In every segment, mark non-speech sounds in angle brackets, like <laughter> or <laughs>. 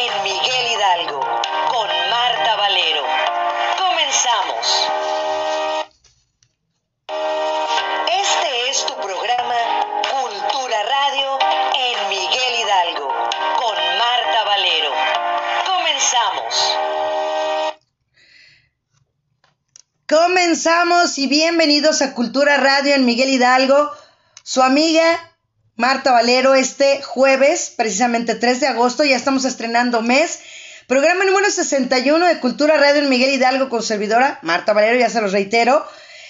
en Miguel Hidalgo con Marta Valero. Comenzamos. Este es tu programa Cultura Radio en Miguel Hidalgo con Marta Valero. Comenzamos. Comenzamos y bienvenidos a Cultura Radio en Miguel Hidalgo. Su amiga Marta Valero este jueves, precisamente 3 de agosto, ya estamos estrenando mes. Programa número 61 de Cultura Radio en Miguel Hidalgo con servidora Marta Valero, ya se los reitero.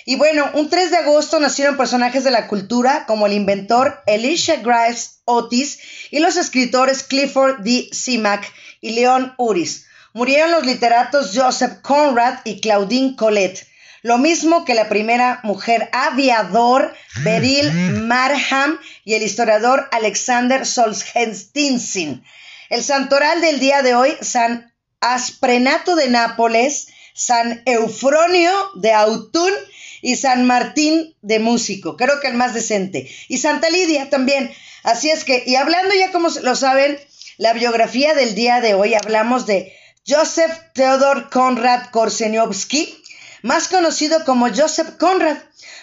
Y bueno, un 3 de agosto nacieron personajes de la cultura como el inventor Elisha Grimes Otis y los escritores Clifford D. Simac y Leon Uris. Murieron los literatos Joseph Conrad y Claudine Colette lo mismo que la primera mujer aviador Beryl Marham y el historiador Alexander Solzhenitsyn. El santoral del día de hoy, San Asprenato de Nápoles, San Eufronio de Autun y San Martín de Músico, creo que el más decente, y Santa Lidia también. Así es que, y hablando ya como lo saben, la biografía del día de hoy, hablamos de Joseph Theodor Konrad Korseniowski, más conocido como Joseph Conrad.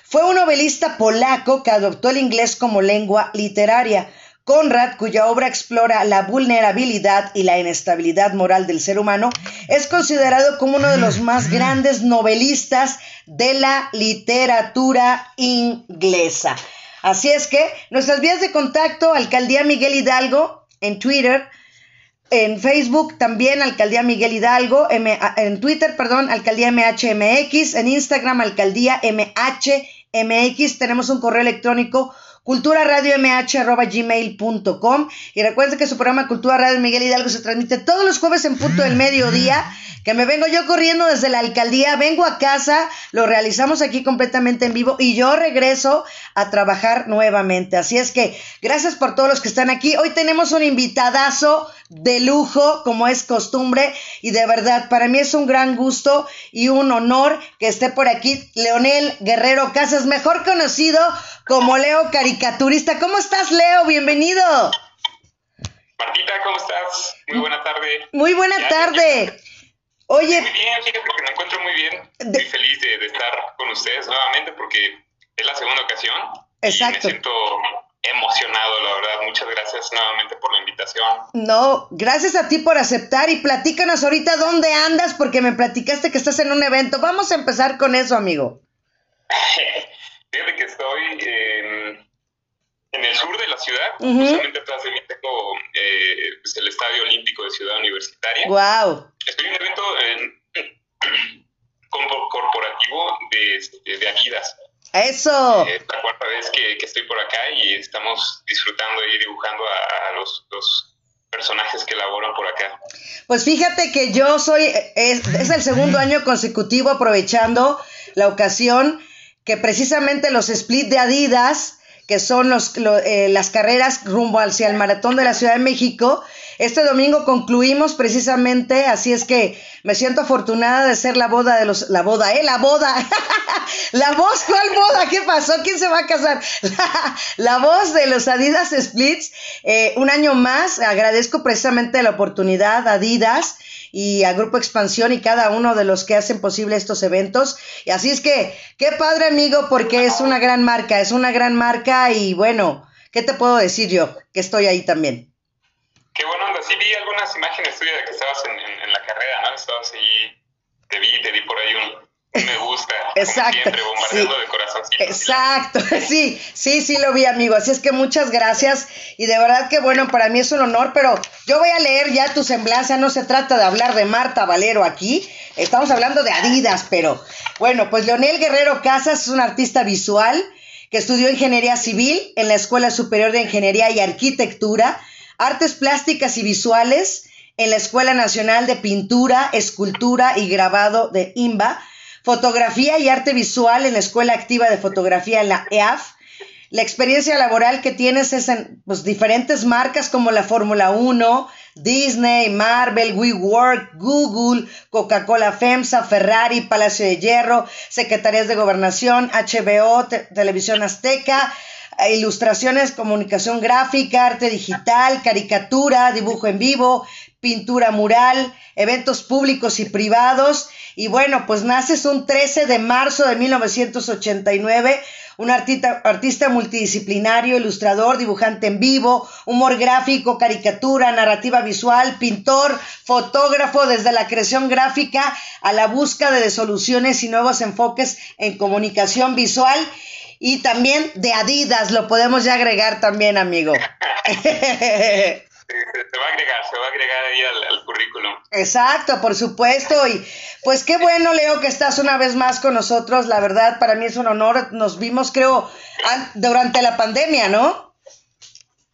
Fue un novelista polaco que adoptó el inglés como lengua literaria. Conrad, cuya obra explora la vulnerabilidad y la inestabilidad moral del ser humano, es considerado como uno de los más grandes novelistas de la literatura inglesa. Así es que nuestras vías de contacto, Alcaldía Miguel Hidalgo en Twitter, en Facebook también Alcaldía Miguel Hidalgo, en Twitter, perdón, Alcaldía MHMX, en Instagram Alcaldía MHMX, tenemos un correo electrónico culturaradiomh.gmail.com y recuerden que su programa Cultura Radio Miguel Hidalgo se transmite todos los jueves en punto del mediodía que me vengo yo corriendo desde la alcaldía, vengo a casa, lo realizamos aquí completamente en vivo y yo regreso a trabajar nuevamente. Así es que gracias por todos los que están aquí. Hoy tenemos un invitadazo de lujo, como es costumbre, y de verdad, para mí es un gran gusto y un honor que esté por aquí Leonel Guerrero Casas, mejor conocido como Leo Caricaturista. ¿Cómo estás, Leo? Bienvenido. Martita, ¿cómo estás? Muy buena tarde. Muy buena tarde. Oye. Muy bien, fíjate que me encuentro muy bien. Muy feliz de, estar con ustedes nuevamente porque es la segunda ocasión. Exacto. me siento emocionado, la verdad. Muchas gracias nuevamente por la invitación. No, gracias a ti por aceptar y platícanos ahorita dónde andas porque me platicaste que estás en un evento. Vamos a empezar con eso, amigo. <laughs> Fíjate que estoy en en el sur de la ciudad, justamente atrás de mí tengo eh, pues, el Estadio Olímpico de Ciudad Universitaria. ¡Wow! Estoy en un evento <clears throat> corporativo de, de Adidas. ¡Eso! Es la cuarta vez que, estoy por acá y estamos disfrutando y dibujando a, los, personajes que laboran por acá. Pues fíjate que yo soy, es, es el segundo año consecutivo aprovechando la ocasión que precisamente los split de Adidas que son los, eh, las carreras rumbo hacia el maratón de la Ciudad de México. Este domingo concluimos precisamente, así es que me siento afortunada de ser la boda de los, la boda, eh, la boda, <laughs> la voz, ¿cuál boda? ¿Qué pasó? ¿Quién se va a casar? <laughs> La, voz de los Adidas Splits, eh, un año más, agradezco precisamente la oportunidad, Adidas, y a Grupo Expansión y cada uno de los que hacen posible estos eventos. Y así es que, qué padre amigo, porque es una gran marca, es una gran marca y bueno, ¿qué te puedo decir yo? Que estoy ahí también. Qué bueno, onda. Sí vi algunas imágenes tuyas de que estabas en, la carrera, ¿no? Estabas ahí, te vi, te vi por ahí un, me gusta. <laughs> Exacto. siempre, bombardeando de corazón. Exacto, <laughs> sí, sí, sí lo vi, amigo. Así es que muchas gracias. Y de verdad que bueno, para mí es un honor, pero yo voy a leer ya tu semblanza. No se trata de hablar de Marta Valero aquí. Estamos hablando de Adidas, pero bueno, pues Leonel Guerrero Casas es un artista visual que estudió ingeniería civil en la Escuela Superior de Ingeniería y Arquitectura, artes plásticas y visuales en la Escuela Nacional de Pintura, Escultura y Grabado de IMBA fotografía y arte visual en la Escuela Activa de Fotografía en la EAF. La experiencia laboral que tienes es en pues, diferentes marcas como la Fórmula 1, Disney, Marvel, WeWork, Google, Coca-Cola FEMSA, Ferrari, Palacio de Hierro, Secretarías de Gobernación, HBO, Televisión Azteca, ilustraciones, comunicación gráfica, arte digital, caricatura, dibujo en vivo, pintura mural, eventos públicos y privados. Y bueno, pues naces un 13 de marzo de 1989 un artista, artista multidisciplinario, ilustrador, dibujante en vivo, humor gráfico, caricatura, narrativa visual, pintor, fotógrafo, desde la creación gráfica a la búsqueda de soluciones y nuevos enfoques en comunicación visual. Y también de Adidas, lo podemos ya agregar también, amigo. <laughs> <laughs> se va a agregar, se va a agregar ahí al, currículum. Exacto, por supuesto. Y pues qué bueno, Leo, que estás una vez más con nosotros. La verdad, para mí es un honor. Nos vimos, creo, durante la pandemia, ¿no?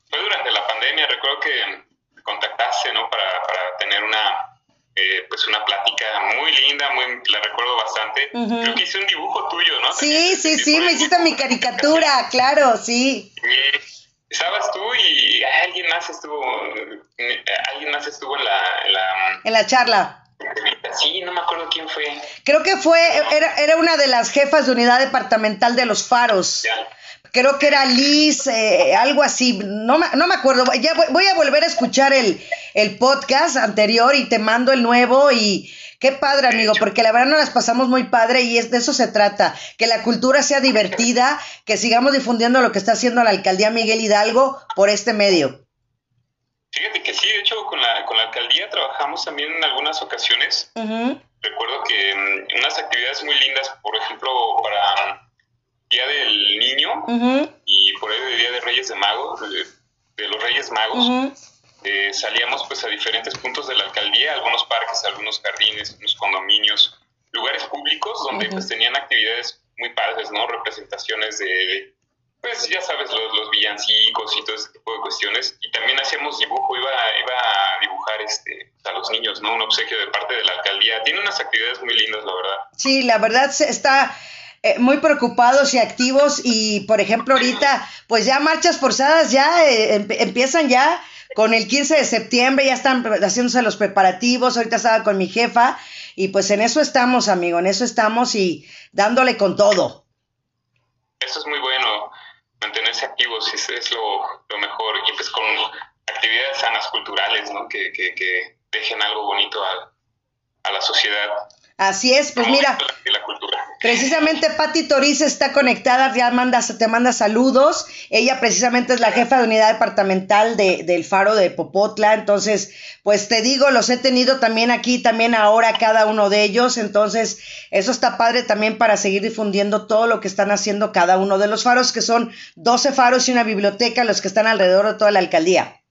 Fue durante la pandemia. Recuerdo que contactaste, ¿no? Para, para tener una, eh, pues una plática muy linda, muy, la recuerdo bastante. Creo que hice un dibujo tuyo, ¿no? Sí, sí, sí, me hiciste mi caricatura, claro, sí. Estabas tú y alguien más estuvo, alguien más estuvo en la, en la, charla. Sí, no me acuerdo quién fue. Creo que fue, era, era una de las jefas de unidad departamental de los faros. Creo que era Liz, eh, algo así, no, no me acuerdo. Ya voy, a volver a escuchar el, el podcast anterior y te mando el nuevo y Qué padre, amigo, porque la verdad nos las pasamos muy padre y es de eso se trata, que la cultura sea divertida, que sigamos difundiendo lo que está haciendo la alcaldía Miguel Hidalgo por este medio. Fíjate que sí, de hecho con la, con la alcaldía trabajamos también en algunas ocasiones. Recuerdo que mm, unas actividades muy lindas, por ejemplo, para Día del Niño y por ahí de Día de Reyes de Magos, de, los Reyes Magos. Eh, salíamos pues a diferentes puntos de la alcaldía, algunos parques, algunos jardines, algunos condominios, lugares públicos donde pues tenían actividades muy padres, ¿no? Representaciones de, pues ya sabes, los, los, villancicos y todo ese tipo de cuestiones. Y también hacíamos dibujo, iba, iba a dibujar este, a los niños, ¿no? Un obsequio de parte de la alcaldía. Tiene unas actividades muy lindas, la verdad. Sí, la verdad está... Eh, muy preocupados y activos y por ejemplo ahorita pues ya marchas forzadas ya eh, empiezan ya con el 15 de septiembre ya están haciéndose los preparativos, ahorita estaba con mi jefa y pues en eso estamos, amigo, en eso estamos y dándole con todo. Eso es muy bueno, mantenerse activos es, es lo, mejor y pues con actividades sanas culturales, ¿no? Que, que, que dejen algo bonito a, a la sociedad. Así es, pues mira, precisamente Patti Toriz está conectada, ya manda, te manda saludos. Ella precisamente es la jefa de unidad departamental de, del Faro de Popotla. Entonces, pues te digo, los he tenido también aquí, también ahora cada uno de ellos. Entonces, eso está padre también para seguir difundiendo todo lo que están haciendo cada uno de los faros, que son 12 faros y una biblioteca, los que están alrededor de toda la alcaldía.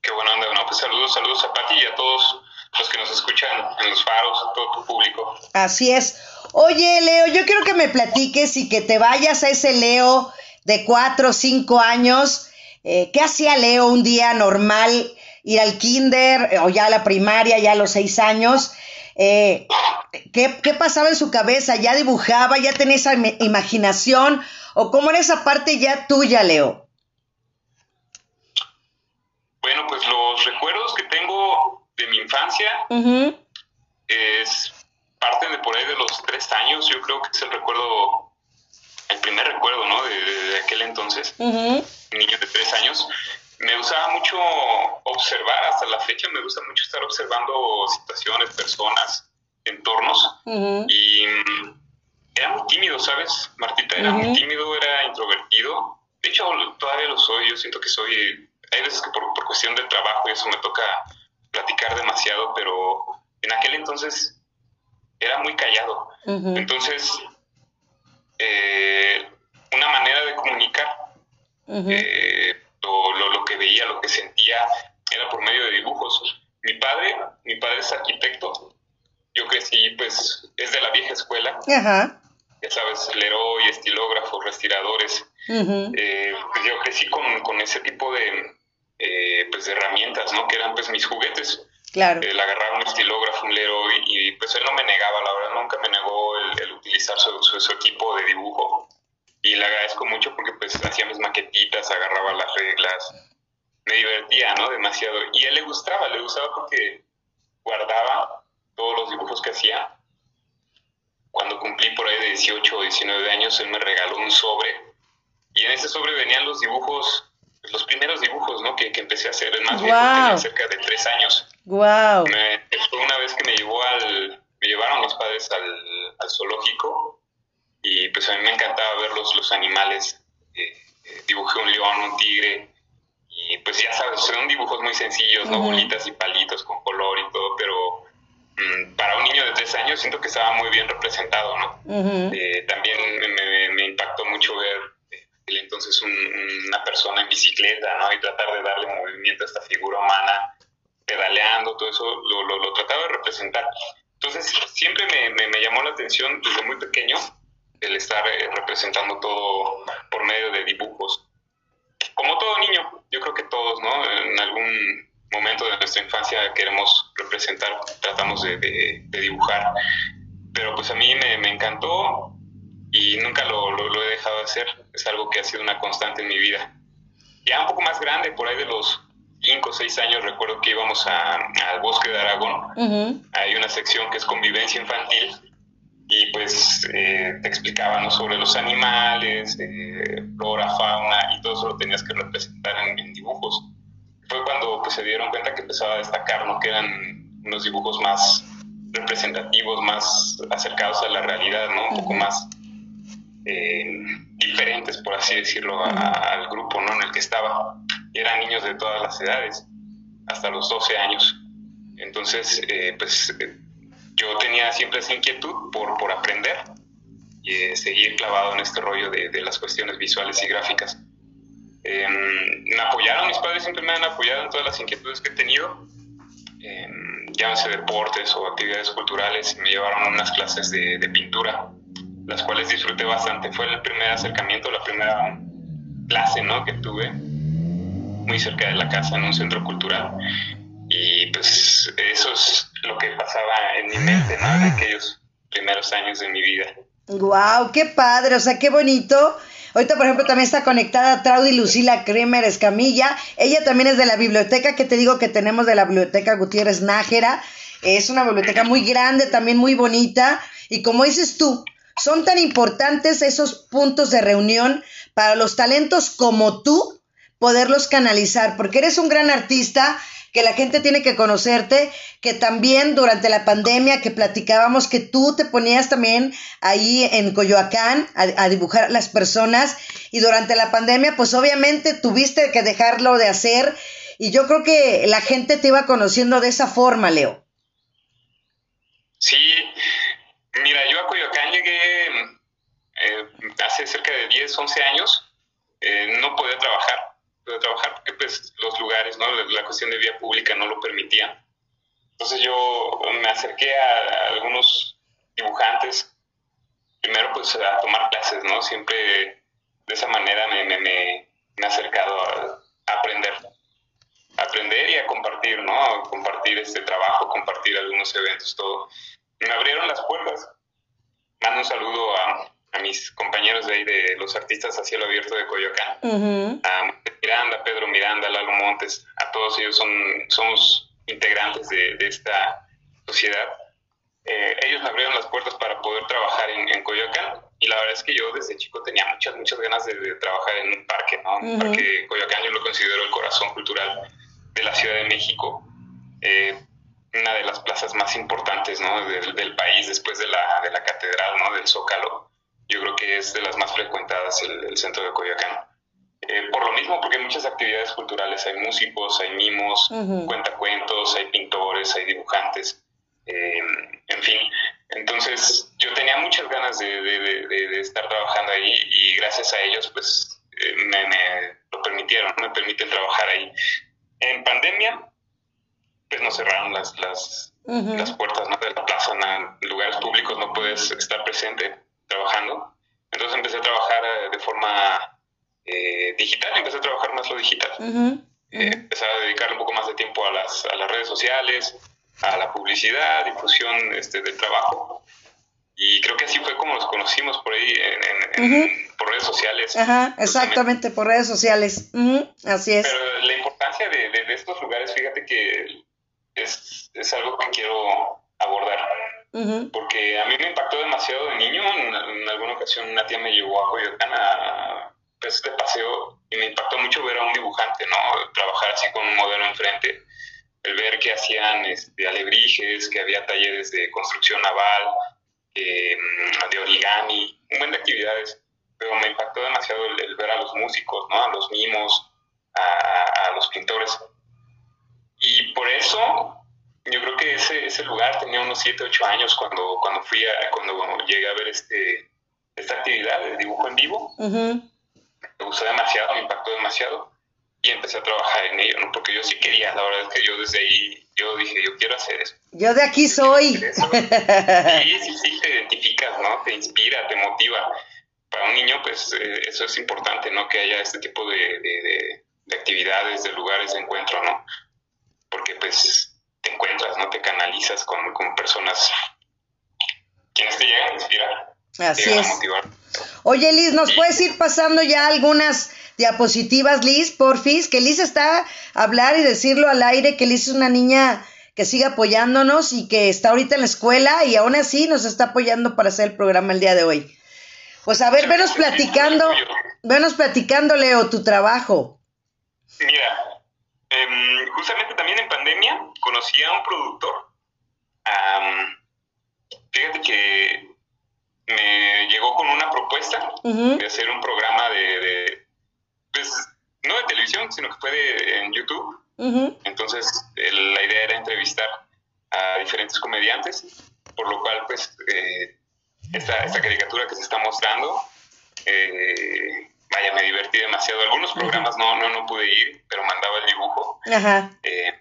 Qué bueno, no, pues saludos, saludos a Patti y a todos los que nos escuchan en los faros, todo tu público. Así es. Oye, Leo, yo quiero que me platiques y que te vayas a ese Leo de cuatro o cinco años. Eh, ¿Qué hacía Leo un día normal? Ir al kinder eh, o ya a la primaria, ya a los seis años. Eh, ¿qué, ¿Qué pasaba en su cabeza? ¿Ya dibujaba? ¿Ya tenía esa imaginación? ¿O cómo era esa parte ya tuya, Leo? Bueno, pues los recuerdos que tengo de mi infancia. Es parte de por ahí de los tres años, yo creo que es el recuerdo, el primer recuerdo, ¿no? De, aquel entonces, un niño de tres años. Me gustaba mucho observar, hasta la fecha me gusta mucho estar observando situaciones, personas, entornos. Y mm, era muy tímido, ¿sabes? Martita era muy tímido, era introvertido. De hecho, todavía lo soy, yo siento que soy... Hay veces que por, por cuestión de trabajo y eso me toca platicar demasiado, pero en aquel entonces era muy callado. Entonces, eh, una manera de comunicar eh, lo, lo, que veía, lo que sentía, era por medio de dibujos. Mi padre, mi padre es arquitecto. Yo crecí, pues, es de la vieja escuela. Ya sabes, Leroy, estilógrafos, respiradores. Eh, pues yo crecí con, con ese tipo de, eh, pues de herramientas, ¿no? Que eran pues mis juguetes. Claro. El agarrar un estilógrafo, un Leroy, y pues él no me negaba, la verdad nunca me negó el, utilizar su, su, equipo de dibujo. Y le agradezco mucho porque pues hacía mis maquetitas, agarraba las reglas, me divertía, ¿no? Demasiado. Y a él le gustaba, le gustaba porque guardaba todos los dibujos que hacía. Cuando cumplí por ahí de 18 o 19 años, él me regaló un sobre. Y en ese sobre venían los dibujos los primeros dibujos, ¿no? Que, que empecé a hacer, más viejo tenía cerca de tres años. Wow. fue una vez que me llevó al, me llevaron mis padres al, al zoológico y pues a mí me encantaba ver los, los animales. Eh, eh, dibujé un león, un tigre, y pues ya sabes, son dibujos muy sencillos, ¿no? Bolitas y palitos con color y todo, pero mm, para un niño de tres años siento que estaba muy bien representado, ¿no? Eh, también me, me, impactó mucho ver entonces una persona en bicicleta, ¿no? Y tratar de darle movimiento a esta figura humana, pedaleando, todo eso lo, lo, lo trataba de representar. Entonces siempre me, me, llamó la atención desde muy pequeño el estar eh, representando todo por medio de dibujos. Como todo niño, yo creo que todos, ¿no? En algún momento de nuestra infancia queremos representar, tratamos de, de, dibujar. Pero pues a mí me, me encantó y nunca lo, lo, he dejado de hacer. Es algo que ha sido una constante en mi vida. Ya un poco más grande, por ahí de los 5 o 6 años, recuerdo que íbamos al bosque de Aragón. Hay una sección que es convivencia infantil y pues eh, te explicaban sobre los animales, eh, flora, fauna y todo eso lo tenías que representar en, dibujos. Fue cuando pues, se dieron cuenta que empezaba a destacar, ¿no? que eran unos dibujos más representativos, más acercados a la realidad, ¿no? un poco más eh, diferentes, por así decirlo, al grupo ¿no? en el que estaba. Eran niños de todas las edades, hasta los 12 años. Entonces, eh, pues yo tenía siempre esa inquietud por, por aprender y eh, seguir clavado en este rollo de, de las cuestiones visuales y gráficas. Em, me apoyaron, mis padres siempre me han apoyado en todas las inquietudes que he tenido, eh, llámese deportes o actividades culturales, y me llevaron a unas clases de, de pintura las cuales disfruté bastante. Fue el primer acercamiento, la primera clase ¿no? que tuve muy cerca de la casa en un centro cultural. Y pues eso es lo que pasaba en mi mente, ¿no? En aquellos primeros años de mi vida. ¡Guau! ¡Qué padre! O sea, qué bonito. Ahorita, por ejemplo, también está conectada Traudy Lucila Kremer Escamilla. Ella también es de la biblioteca que te digo que tenemos de la biblioteca Gutiérrez Nájera. Es una biblioteca muy grande, también muy bonita. Y como dices tú, son tan importantes esos puntos de reunión para los talentos como tú poderlos canalizar, porque eres un gran artista que la gente tiene que conocerte, que también durante la pandemia que platicábamos que tú te ponías también ahí en Coyoacán a, dibujar a las personas y durante la pandemia pues obviamente tuviste que dejarlo de hacer y yo creo que la gente te iba conociendo de esa forma, Leo. Sí, Mira, yo a Coyoacán llegué eh, hace cerca de 10, 11 años. Eh, no podía trabajar, podía trabajar porque pues, los lugares, ¿no? la cuestión de vía pública no lo permitía. Entonces yo me acerqué a, algunos dibujantes, primero pues a tomar clases, ¿no? Siempre de esa manera me, me, me, he acercado a, aprender, aprender y a compartir, ¿no? A compartir este trabajo, compartir algunos eventos, todo me abrieron las puertas. Mando un saludo a, mis compañeros de ahí de los artistas a cielo abierto de Coyoacán, a Miranda, Pedro Miranda, Lalo Montes, a todos ellos son, somos integrantes de, esta sociedad. Eh, ellos me abrieron las puertas para poder trabajar en, Coyoacán y la verdad es que yo desde chico tenía muchas, muchas ganas de, trabajar en un parque, ¿no? Un parque Coyoacán yo lo considero el corazón cultural de la Ciudad de México. Eh, una de las plazas más importantes ¿no? del, país después de la, de la catedral, ¿no? del Zócalo. Yo creo que es de las más frecuentadas el, centro de Coyoacán. Eh, por lo mismo, porque hay muchas actividades culturales, hay músicos, hay mimos, cuentacuentos, hay pintores, hay dibujantes, eh, en fin. Entonces, yo tenía muchas ganas de, de, de, estar trabajando ahí y gracias a ellos, pues, eh, me, me, lo permitieron, me permiten trabajar ahí. En pandemia, pues nos cerraron las, las, las puertas ¿no? de la plaza, en lugares públicos no puedes estar presente trabajando. Entonces empecé a trabajar eh, de forma eh, digital, empecé a trabajar más lo digital. Eh, empecé a dedicar un poco más de tiempo a las, a las redes sociales, a la publicidad, difusión este, del trabajo. Y creo que así fue como nos conocimos por ahí, en, por redes sociales. Ajá, exactamente, por redes sociales. Así es. Pero la importancia de, de, estos lugares, fíjate que es, es algo que quiero abordar. Porque a mí me impactó demasiado de niño. En, alguna ocasión una tía me llevó a Coyoacán a, pues, de paseo y me impactó mucho ver a un dibujante, ¿no? Trabajar así con un modelo enfrente, el ver que hacían este, alebrijes, que había talleres de construcción naval, mm, de origami, un buen de actividades, pero me impactó demasiado el, ver a los músicos, ¿no? A los mimos, a, a los pintores. Y por eso yo creo que ese, ese lugar tenía unos 7, 8 años cuando, cuando fui a, cuando llegué a ver este, esta actividad de dibujo en vivo. Me gustó demasiado, me impactó demasiado y empecé a trabajar en ello, ¿no? Porque yo sí quería, la verdad es que yo desde ahí, yo dije, yo quiero hacer eso. Yo de aquí soy. Sí, sí, sí, te identificas, ¿no? Te inspira, te motiva. Para un niño, pues eh, eso es importante, ¿no? Que haya este tipo de, de, de actividades, de lugares de encuentro, ¿no? Porque pues te encuentras, ¿no? Te canalizas con, personas quienes te llegan a inspirar. Así es. Oye, Liz, ¿nos puedes ir pasando ya algunas diapositivas, Liz, porfis? Que Liz está a hablar y decirlo al aire, que Liz es una niña que sigue apoyándonos y que está ahorita en la escuela y aún así nos está apoyando para hacer el programa el día de hoy. Pues a ver, venos platicando, venos platicando, Leo, tu trabajo. Mira, Em, justamente también en pandemia conocí a un productor. fíjate que me llegó con una propuesta de hacer un programa de, pues, no de televisión, sino que fue en YouTube. Entonces, la idea era entrevistar a diferentes comediantes, por lo cual, pues, eh, esta, esta, caricatura que se está mostrando eh, vaya, me divertí demasiado. Algunos programas no, no, no pude ir, pero mandaba el dibujo. Ajá. Eh,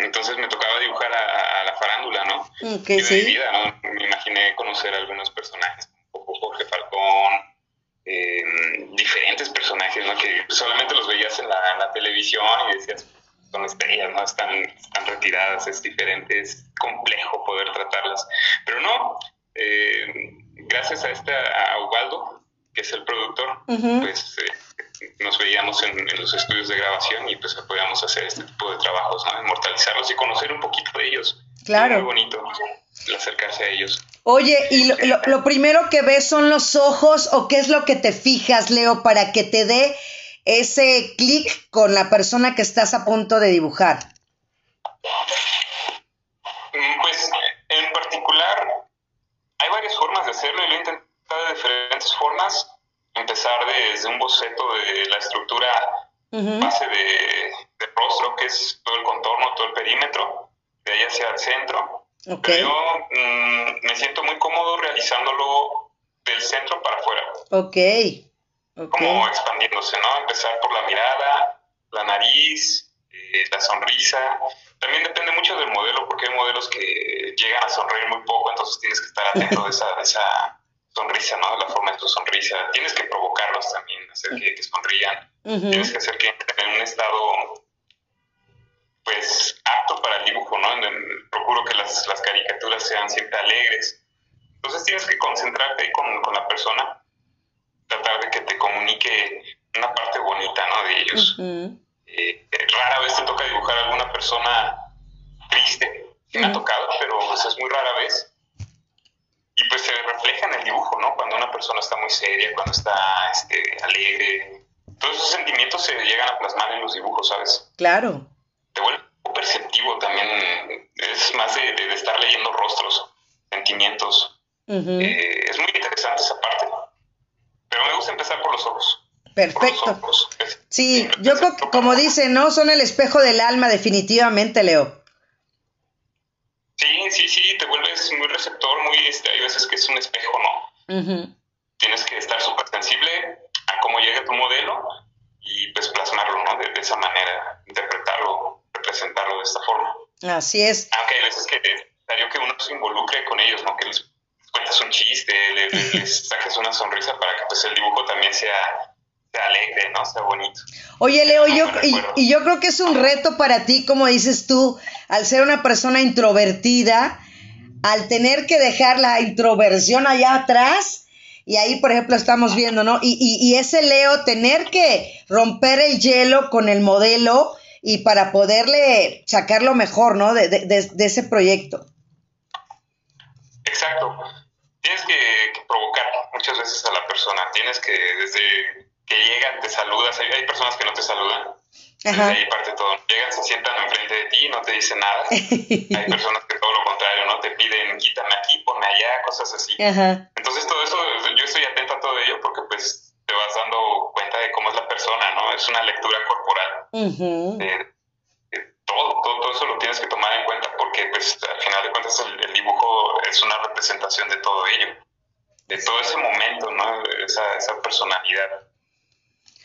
entonces me tocaba dibujar a, la farándula, ¿no? Okay, sí. vida, ¿no? Me imaginé conocer a algunos personajes, como Jorge Falcón, em, diferentes personajes, ¿no? Que solamente los veías en la, en la televisión y decías, son estrellas, ¿no? Están, están retiradas, es diferente, es complejo poder tratarlas. Pero no, eh, gracias a, esta, a Ubaldo, que es el productor, pues eh, nos veíamos en, los estudios de grabación y pues podíamos hacer este tipo de trabajos, ¿no? Inmortalizarlos y conocer un poquito de ellos. Claro. muy bonito acercarse a ellos. Oye, ¿y lo, primero que ves son los ojos o qué es lo que te fijas, Leo, para que te dé ese clic con la persona que estás a punto de dibujar? Mm, pues en particular hay varias formas de hacerlo y lo he de diferentes formas. Empezar desde un boceto de la estructura base de, rostro, que es todo el contorno, todo el perímetro, de ahí hacia el centro. Pero yo mm, me siento muy cómodo realizándolo del centro para afuera. Ok. Como expandiéndose, ¿no? Empezar por la mirada, la nariz, eh, la sonrisa. También depende mucho del modelo, porque hay modelos que llegan a sonreír muy poco, entonces tienes que estar atento de esa, de esa sonrisa, ¿no? La forma de tu sonrisa. Tienes que provocarlos también, hacer que, sonrían. Tienes que hacer que entren en un estado, pues, apto para el dibujo, ¿no? procuro que las, caricaturas sean siempre alegres. Entonces tienes que concentrarte con, con la persona, tratar de que te comunique una parte bonita, ¿no? De ellos. Eh, rara vez te toca dibujar a alguna persona triste, me ha tocado, pero pues, es muy rara vez y pues se refleja en el dibujo, ¿no? Cuando una persona está muy seria, cuando está este, alegre, todos esos sentimientos se llegan a plasmar en los dibujos, ¿sabes? Claro. Te vuelve perceptivo también, es más de, estar leyendo rostros, sentimientos. Eh, es muy interesante esa parte, pero me gusta empezar por los ojos. Perfecto. Sí, yo creo que como dice, ¿no? Son el espejo del alma, definitivamente, Leo. Sí, sí, sí, te vuelves muy receptor, muy, este, hay veces que es un espejo, ¿no? Tienes que estar súper sensible a cómo llega tu modelo y pues plasmarlo, ¿no? De, esa manera, interpretarlo, representarlo de esta forma. Así es. Aunque hay veces que necesario que uno se involucre con ellos, ¿no? Que les cuentes un chiste, les, les <laughs> saques una sonrisa para que pues el dibujo también sea alegre, ¿no? Sea bonito. Oye, Leo, yo, y, yo creo que es un reto para ti, como dices tú, al ser una persona introvertida, al tener que dejar la introversión allá atrás, y ahí, por ejemplo, estamos viendo, ¿no? Y, y, ese Leo, tener que romper el hielo con el modelo y para poderle sacar lo mejor, ¿no? De, de, ese proyecto. Exacto. Tienes que, que provocar muchas veces a la persona, tienes que desde que llegan, te saludas, hay, hay personas que no te saludan. Desde ahí parte todo. Llegan, se sientan enfrente de ti, no te dicen nada. <laughs> hay personas que todo lo contrario, ¿no? Te piden, quítame aquí, ponme allá, cosas así. Entonces todo eso, yo estoy atento a todo ello porque pues te vas dando cuenta de cómo es la persona, ¿no? Es una lectura corporal. todo, todo, todo, eso lo tienes que tomar en cuenta porque pues al final de cuentas el, el dibujo es una representación de todo ello, de todo ese momento, ¿no? Esa, esa personalidad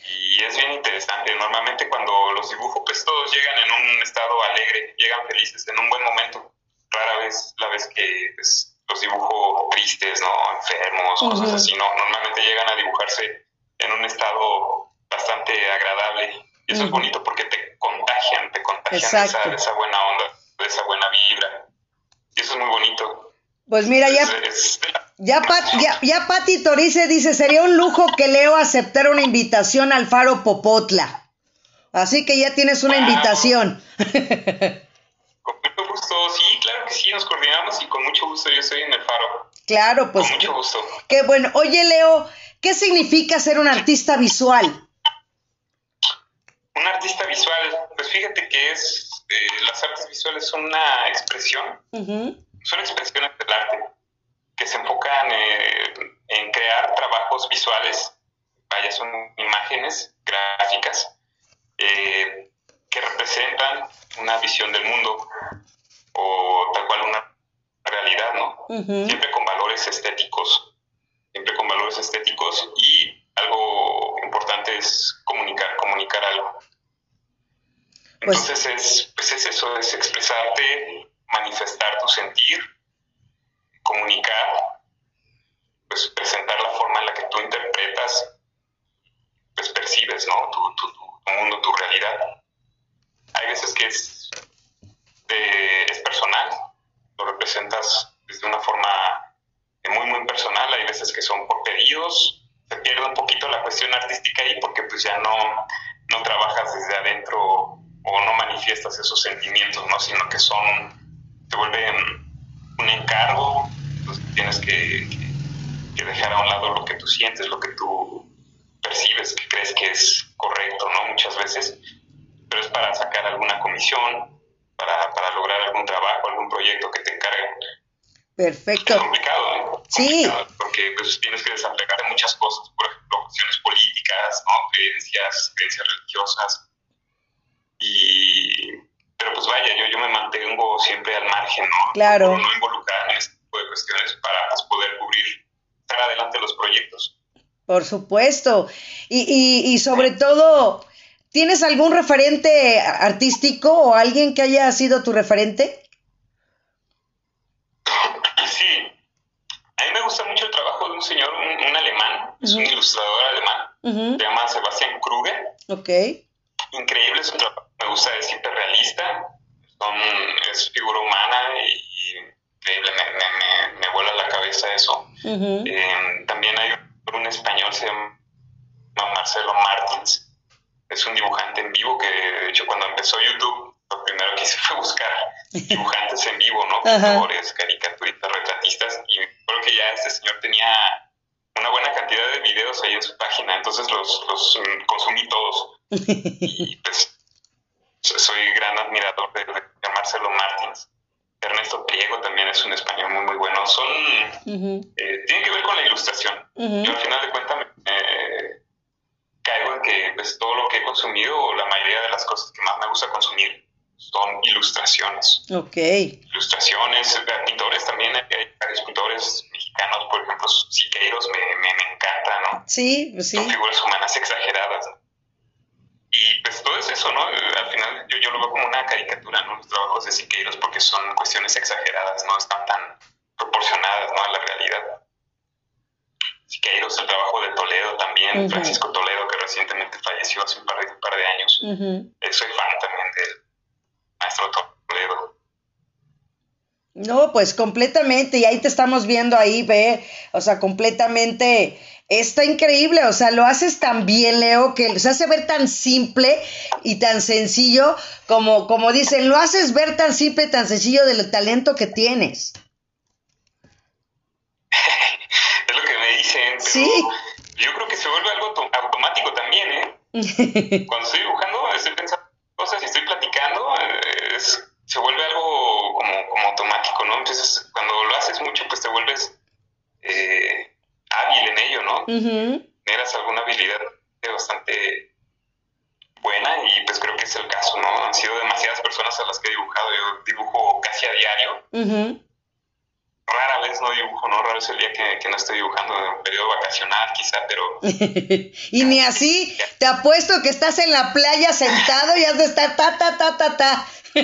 y es bien interesante. Normalmente cuando los dibujo, pues todos llegan en un estado alegre, llegan felices, en un buen momento. Rara vez la vez que pues, los dibujo tristes, ¿no? Enfermos, cosas así, ¿no? Normalmente llegan a dibujarse en un estado bastante agradable. Y eso es bonito porque te contagian, te contagian esa, esa buena onda, esa buena vibra. Y eso es muy bonito. Pues mira, ya, ya, ya, ya Pati Torice dice, sería un lujo que Leo aceptara una invitación al Faro Popotla. Así que ya tienes una invitación. Con mucho gusto, sí, claro que sí, nos coordinamos y con mucho gusto yo estoy en el Faro. Claro, pues. Con mucho gusto. Qué bueno. Oye, Leo, ¿qué significa ser un artista visual? Un artista visual, pues fíjate que es, eh, las artes visuales son una expresión son expresiones del arte que se enfocan eh, en crear trabajos visuales, vaya, son imágenes gráficas eh, que representan una visión del mundo o tal cual una realidad, ¿no? Siempre con valores estéticos, siempre con valores estéticos y algo importante es comunicar, comunicar algo. Pues Entonces es, pues es eso, es expresarte manifestar tu sentir, comunicar, pues presentar la forma en la que tú interpretas, pues percibes, ¿no? Tu, mundo, tu realidad. Hay veces que es, es personal, lo representas desde una forma muy, muy personal, hay veces que son por pedidos, se pierde un poquito la cuestión artística ahí porque pues ya no, no trabajas desde adentro o no manifiestas esos sentimientos, ¿no? Sino que son te vuelve un encargo, tienes que, dejar a un lado lo que tú sientes, lo que tú percibes, que crees que es correcto, ¿no? Muchas veces, pero es para sacar alguna comisión, para, para lograr algún trabajo, algún proyecto que te encarguen. Perfecto. Es complicado, ¿eh? Sí. porque pues, tienes que desapegar de muchas cosas, por ejemplo, cuestiones políticas, ¿no? creencias, creencias religiosas. Y pero pues vaya, yo, yo me mantengo siempre al margen, ¿no? Claro. no en este tipo de cuestiones para pues, poder cubrir, estar adelante los proyectos. Por supuesto. Y, y, y sobre todo, ¿tienes algún referente artístico o alguien que haya sido tu referente? Sí. A mí me gusta mucho el trabajo de un señor, un, alemán, es un ilustrador alemán, se llama Sebastián Kruger. Ok. Increíble su trabajo me gusta decir realista, son, es figura humana y, increíble, me, me, vuela la cabeza eso. Eh, también hay un español, se llama Marcelo Martins, es un dibujante en vivo que de hecho cuando empezó YouTube lo primero que hice fue buscar dibujantes en vivo, ¿no? Pintores, caricaturistas, retratistas y creo que ya este señor tenía una buena cantidad de videos ahí en su página, entonces los, los consumí todos. <laughs> Y pues soy gran admirador de, Marcelo Martins. Ernesto Priego también es un español muy, muy bueno. Son, eh, tiene que ver con la ilustración. Yo al final de cuentas me, caigo en que pues, todo lo que he consumido, o la mayoría de las cosas que más me gusta consumir, son ilustraciones. Ok. Ilustraciones, eh, pintores también, hay varios pintores mexicanos, por ejemplo, Siqueiros me, me, me encanta, ¿no? Sí, pues sí. Son figuras humanas exageradas. Y pues todo es eso, ¿no? Al final yo, yo lo veo como una caricatura, ¿no? Los trabajos de Siqueiros porque son cuestiones exageradas, no están tan proporcionadas, ¿no? A la realidad. Siqueiros, el trabajo de Toledo también, Francisco Toledo, que recientemente falleció hace un par de, par de años. Eh, soy fan también del maestro Toledo. No, pues completamente, y ahí te estamos viendo ahí, ve, o sea, completamente está increíble, o sea, lo haces tan bien, Leo, que se hace ver tan simple y tan sencillo, como, como dicen, lo haces ver tan simple, tan sencillo del talento que tienes. <laughs> es lo que me dicen, pero sí. yo creo que se vuelve algo automático también, ¿eh? <laughs> Cuando estoy dibujando, estoy pensando cosas y estoy platicando, eh, se vuelve algo como, como automático, ¿no? Entonces, cuando lo haces mucho, pues te vuelves eh, hábil en ello, ¿no? Tienes alguna habilidad bastante buena y pues creo que es el caso, ¿no? Han sido demasiadas personas a las que he dibujado, yo dibujo casi a diario rara vez no dibujo, ¿no? Rara vez el día que, no estoy dibujando en un periodo vacacional, quizá, pero... <laughs> y ni así, te apuesto que estás en la playa sentado y has de estar ta, ta, ta, ta, ta. <laughs> sí,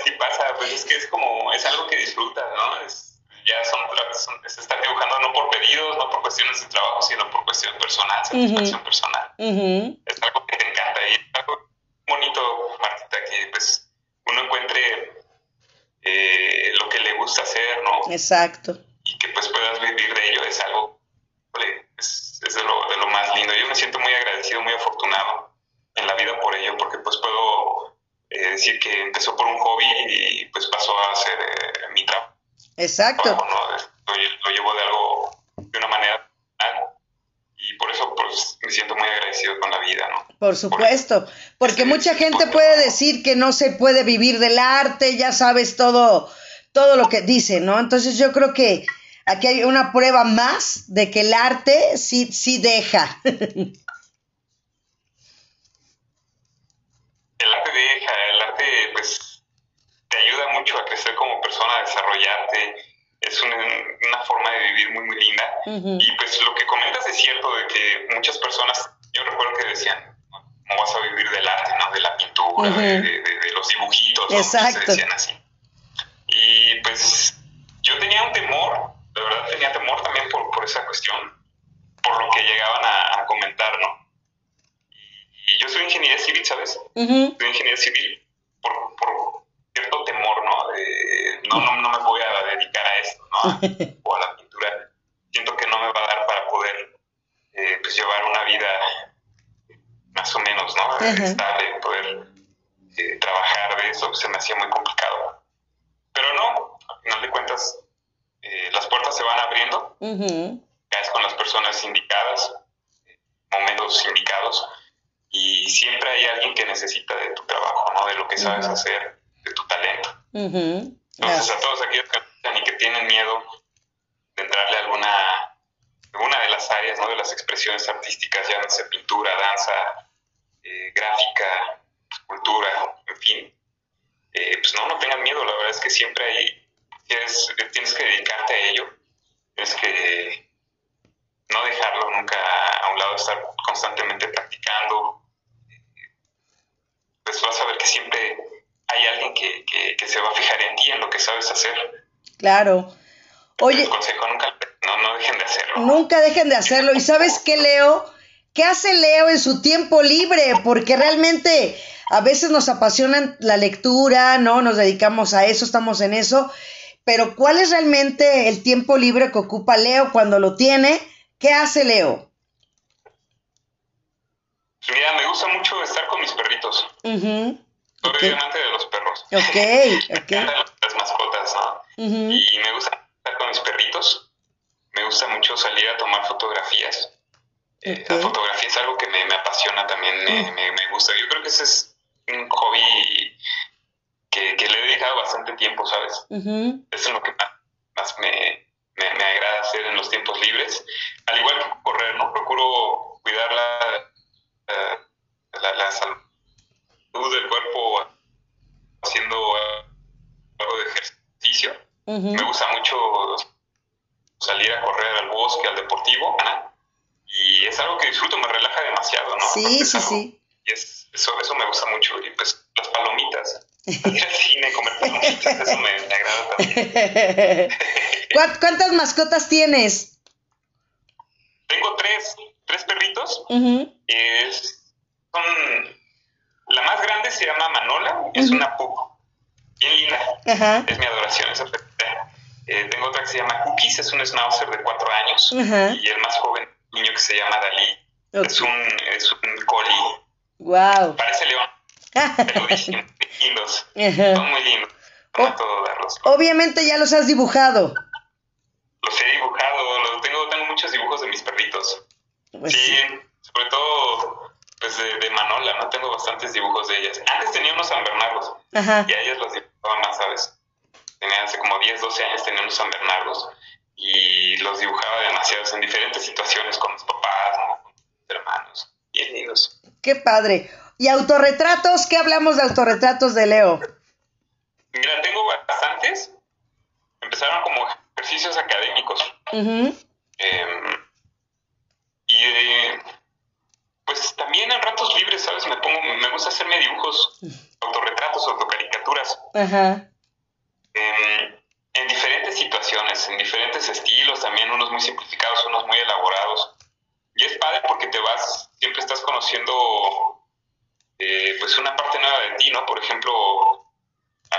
así pasa, pues es que es como, es algo que disfrutas, ¿no? Es, ya son, son es estar dibujando no por pedidos, no por cuestiones de trabajo, sino por cuestión personal, satisfacción personal. Es algo que te encanta y es algo bonito, Martita, que pues uno encuentre eh, lo que le gusta hacer, ¿no? Exacto. Y que pues puedas vivir de ello es algo, es, es de, lo, de, lo, más lindo. Yo me siento muy agradecido, muy afortunado en la vida por ello, porque pues puedo eh, decir que empezó por un hobby y pues pasó a ser eh, mi trabajo. Exacto. Lo, lo, llevo de algo, de una manera por eso pues, me siento muy agradecido con la vida, ¿no? Por supuesto, porque mucha gente puede decir que no se puede vivir del arte, ya sabes todo, todo lo que dice, ¿no? Entonces yo creo que aquí hay una prueba más de que el arte sí, sí deja. <laughs> el arte deja, el arte pues te ayuda mucho a crecer como persona, a desarrollarte, es una, forma de vivir muy, muy linda. Y pues lo que comentas es cierto de que muchas personas, yo recuerdo que decían, ¿cómo vas a vivir del arte, no? De la pintura, de, los dibujitos, ¿no? Exacto. Se decían así. Y pues yo tenía un temor, de verdad tenía temor también por, por esa cuestión, por lo que llegaban a, comentar, ¿no? Y, yo soy ingeniero civil, ¿sabes? Soy ingeniero civil por, temor, ¿no? De, no, no, no me voy a dedicar a esto, ¿no? <laughs> o a la pintura. Siento que no me va a dar para poder eh, pues llevar una vida más o menos, ¿no? Estable, poder eh, trabajar de eso, se me hacía muy complicado. Pero no, al final de cuentas, eh, las puertas se van abriendo, caes con las personas indicadas, momentos indicados, y siempre hay alguien que necesita de tu trabajo, ¿no? De lo que sabes hacer de tu talento. Entonces, a todos aquellos que y que tienen miedo de entrarle a alguna, alguna de las áreas, ¿no? de las expresiones artísticas, llámese pintura, danza, eh, gráfica, escultura, en fin, eh, pues no, no tengan miedo, la verdad es que siempre hay, tienes, tienes que dedicarte a ello, tienes que no dejarlo nunca a un lado, estar constantemente practicando, pues vas a ver que siempre hay alguien que, que, se va a fijar en ti, en lo que sabes hacer. Claro. Oye, consejo, nunca, no, no dejen de hacerlo. Nunca dejen de hacerlo. ¿Y sabes qué, Leo? ¿Qué hace Leo en su tiempo libre? Porque realmente a veces nos apasiona la lectura, ¿no? Nos dedicamos a eso, estamos en eso. Pero ¿cuál es realmente el tiempo libre que ocupa Leo cuando lo tiene? ¿Qué hace Leo? Mira, me gusta mucho estar con mis perritos. Soy amante de los perros. Ok, ok. <laughs> las mascotas, ¿no? Y me gusta estar con mis perritos. Me gusta mucho salir a tomar fotografías. Eh, la fotografía es algo que me, apasiona también, me, me, gusta. Yo creo que ese es un hobby que, que le he dedicado bastante tiempo, ¿sabes? Eso es lo que más, me, me, agrada hacer en los tiempos libres. Al igual que correr, ¿no? Procuro cuidar la, la, la salud del cuerpo haciendo algo de ejercicio. Me gusta mucho salir a correr al bosque, al deportivo, y es algo que disfruto, me relaja demasiado, ¿no? Sí, sí, sí. Y es, eso, eso me gusta mucho, y pues las palomitas. <laughs> Ir al cine, comer palomitas, eso me, agrada también. ¿Cuántas mascotas tienes? Tengo tres, tres perritos. es, son la más grande se llama Manola, es una pug, bien linda. Es mi adoración esa eh, tengo otra que se llama Cookies, es un schnauzer de cuatro años. Y el más joven niño que se llama Dalí. Es un, es un collie. Wow. Parece león. Peludísimo, <laughs> lindos. Son muy lindos. Obviamente ya los has dibujado. Los he dibujado, los tengo, tengo muchos dibujos Pues sí, sobre todo pues de, Manola, ¿no? Tengo bastantes dibujos de ellas. Antes tenía unos San Bernardos y a ellas los dibujaba más, ¿sabes? Tenía hace como 10, 12 años tenía unos San Bernardos y los dibujaba demasiados en diferentes situaciones con mis papás, ¿no? Con mis hermanos. Bien lindos. Qué padre. ¿Y autorretratos? ¿Qué hablamos de autorretratos de Leo? Mira, tengo bastantes. Empezaron como ejercicios académicos. Em, y eh, pues también en ratos libres, ¿sabes? Me pongo, me gusta hacerme dibujos, autorretratos, autocaricaturas. Ajá. en diferentes situaciones, en diferentes estilos, también unos muy simplificados, unos muy elaborados. Y es padre porque te vas, siempre estás conociendo eh, pues una parte nueva de ti, ¿no? Por ejemplo,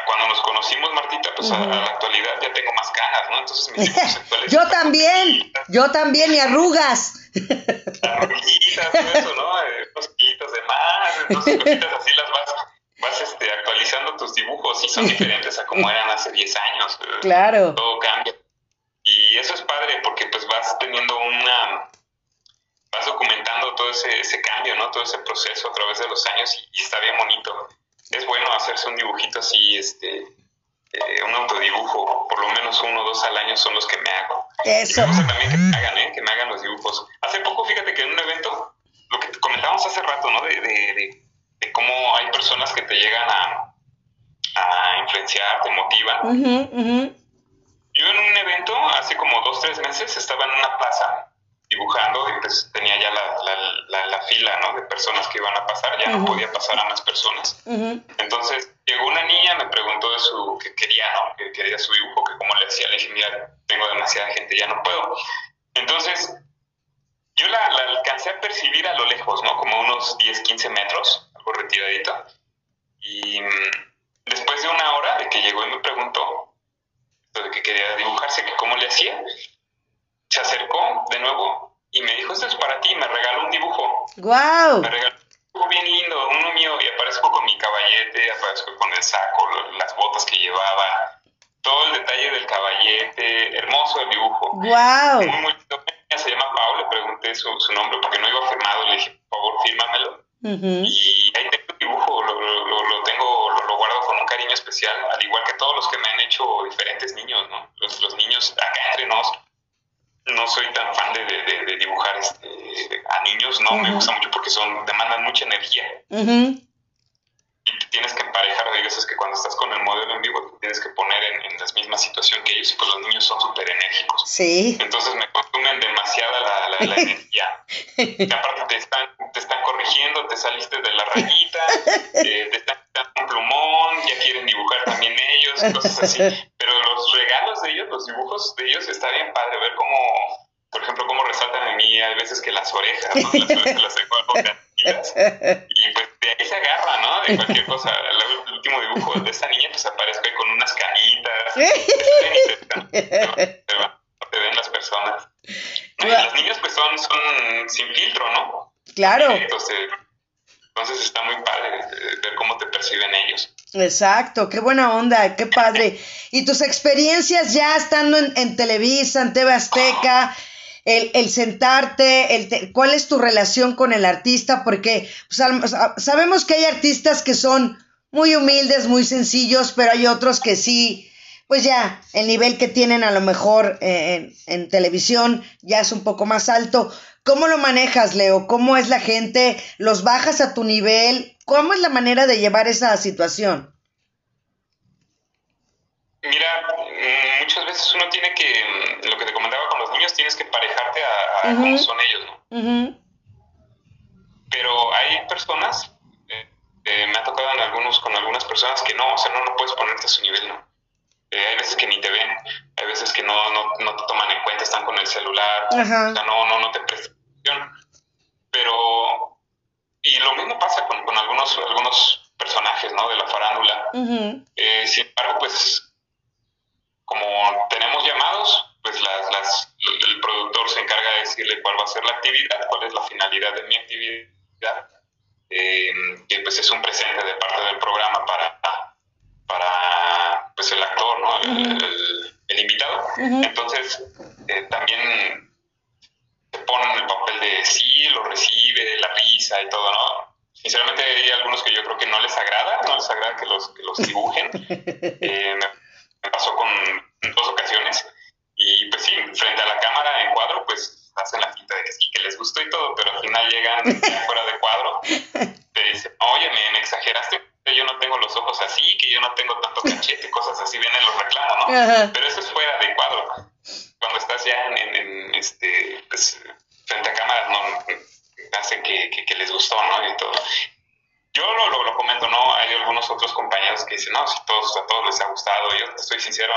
cuando nos conocimos, Martita, pues a, la actualidad ya tengo más canas, ¿no? Entonces mis <laughs> Yo también, yo también, y arrugas. <laughs> Arruguitas, todo eso, ¿no? Eh, de más, entonces cositas así las vas, vas este, actualizando tus dibujos y son <laughs> diferentes a como eran hace 10 años. Claro. Todo cambia. Y eso es padre porque pues vas teniendo una vas documentando todo ese, ese cambio, ¿no? Todo ese proceso a través de los años y está bien bonito es bueno hacerse un dibujito así, este, eh, un autodibujo, por lo menos uno o dos al año son los que me hago. Eso. Y me gusta también que me hagan, ¿eh? que me hagan los dibujos. Hace poco, fíjate que en un evento, lo que comentábamos hace rato, ¿no? De, de, de, cómo hay personas que te llegan a, a influenciar, te motivan. Yo en un evento, hace como dos, tres meses, estaba en una plaza dibujando y pues tenía ya la, la, fila ¿no? de personas que iban a pasar, ya no podía pasar a más personas. Entonces llegó una niña, me preguntó de su, que quería, ¿no? que quería su dibujo, que como le decía, le dije, mira, tengo demasiada gente, ya no puedo. Entonces yo la, alcancé a percibir a lo lejos, ¿no? como unos 10, 15 metros, algo retiradito. Y mm, después de una hora de que llegó y me preguntó de que quería dibujarse, que cómo le hacía, se acercó de nuevo y me dijo, esto es para ti, me regaló un dibujo. ¡Wow! Me regaló un dibujo bien lindo, uno mío, y aparezco con mi caballete, aparezco con el saco, las botas que llevaba, todo el detalle del caballete, hermoso el dibujo. ¡Wow! Muy, muy lindo. Se llama Pau, le pregunté su, su nombre porque no iba firmado, le dije, por favor, fírmamelo. Y ahí tengo el dibujo, lo, lo, lo tengo, lo, lo, guardo con un cariño especial, al igual que todos los que me han hecho diferentes niños, ¿no? Los, los niños acá entre nosotros no soy tan fan de, de, dibujar este, a niños, no me gusta mucho porque son demandan mucha energía. Y tienes que emparejar, hay veces que cuando estás con el modelo en vivo tienes que poner en, en la misma situación que ellos, y pues los niños son súper enérgicos. Sí. Entonces me consumen demasiada la, la, energía. Y aparte te están, te están corrigiendo, te saliste de la rayita, <laughs> eh, te están dando un plumón, ya quieren dibujar también ellos, cosas así. Pero los dibujos de ellos, está bien padre ver cómo, por ejemplo, cómo resaltan en mí, hay veces que las orejas, ¿no? Las orejas las tengo y pues de ahí se agarra, ¿no? De cualquier cosa. El, último dibujo de esta niña, pues aparezco ahí con unas canitas. te, te ven las personas. y los niños, pues son, son sin filtro, ¿no? Claro. Entonces, entonces está muy padre ver cómo te perciben ellos. Exacto, qué buena onda, qué padre. Y tus experiencias ya estando en, en Televisa, en TV Azteca, el, el sentarte, el cuál es tu relación con el artista, porque pues, sabemos que hay artistas que son muy humildes, muy sencillos, pero hay otros que sí, pues ya, el nivel que tienen a lo mejor eh, en, en, televisión ya es un poco más alto. ¿Cómo lo manejas, Leo? ¿Cómo es la gente? ¿Los bajas a tu nivel? ¿Cómo es la manera de llevar esa situación? Mira, mm, muchas veces uno tiene que, lo que te comentaba con los niños, tienes que parejarte a, cómo son ellos, ¿no? Pero hay personas, eh, eh, me ha tocado en algunos, con algunas personas que no, o sea, no, no puedes ponerte a su nivel, ¿no? Eh, hay veces que ni te ven, hay veces que no, no, no te toman en cuenta, están con el celular, o sea, no, no, no te prestan atención. Pero, y lo mismo pasa con, con algunos, algunos personajes, ¿no? De la farándula. sin embargo, pues como tenemos llamados, pues las, las, el productor se encarga de decirle cuál va a ser la actividad, cuál es la finalidad de mi actividad, eh, que pues es un presente de parte del programa para, para pues el actor, ¿no? el, invitado. Entonces, eh, también pone en el papel de sí, lo recibe, la risa y todo, ¿no? Sinceramente hay algunos que yo creo que no les agrada, no les agrada que los, que los dibujen. <laughs> Eh, me, pasó con dos ocasiones. Y pues sí, frente a la cámara en cuadro, pues hacen la pinta de que sí, que les gustó y todo, pero al final llegan fuera de cuadro, <laughs> te dicen, oye, me, exageraste, yo no tengo los ojos así, que yo no tengo tanto cachete, <laughs> cosas así, vienen los reclamos, ¿no? Pero eso es fuera de cuadro. Cuando estás ya en, este, pues, frente a cámara, no, hace que, que, les gustó, ¿no? Y todo. Yo lo, lo, comento, ¿no? Hay algunos otros compañeros que dicen, no, si todos, a todos les ha gustado. Yo estoy sincero,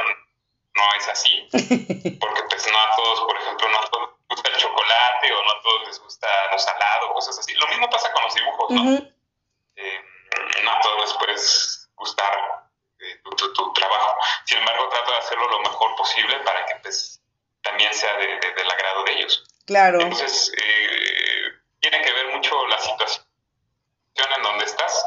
no es así. <laughs> Porque pues no a todos, por ejemplo, no a todos les gusta el chocolate o no a todos les gusta lo salado, cosas así. Lo mismo pasa con los dibujos, ¿no? Eh, no a todos les puedes gustar eh, tu, trabajo. Sin embargo, trato de hacerlo lo mejor posible para que pues también sea de, del agrado de ellos. Claro. Entonces, eh, tiene que ver mucho la situación en donde estás.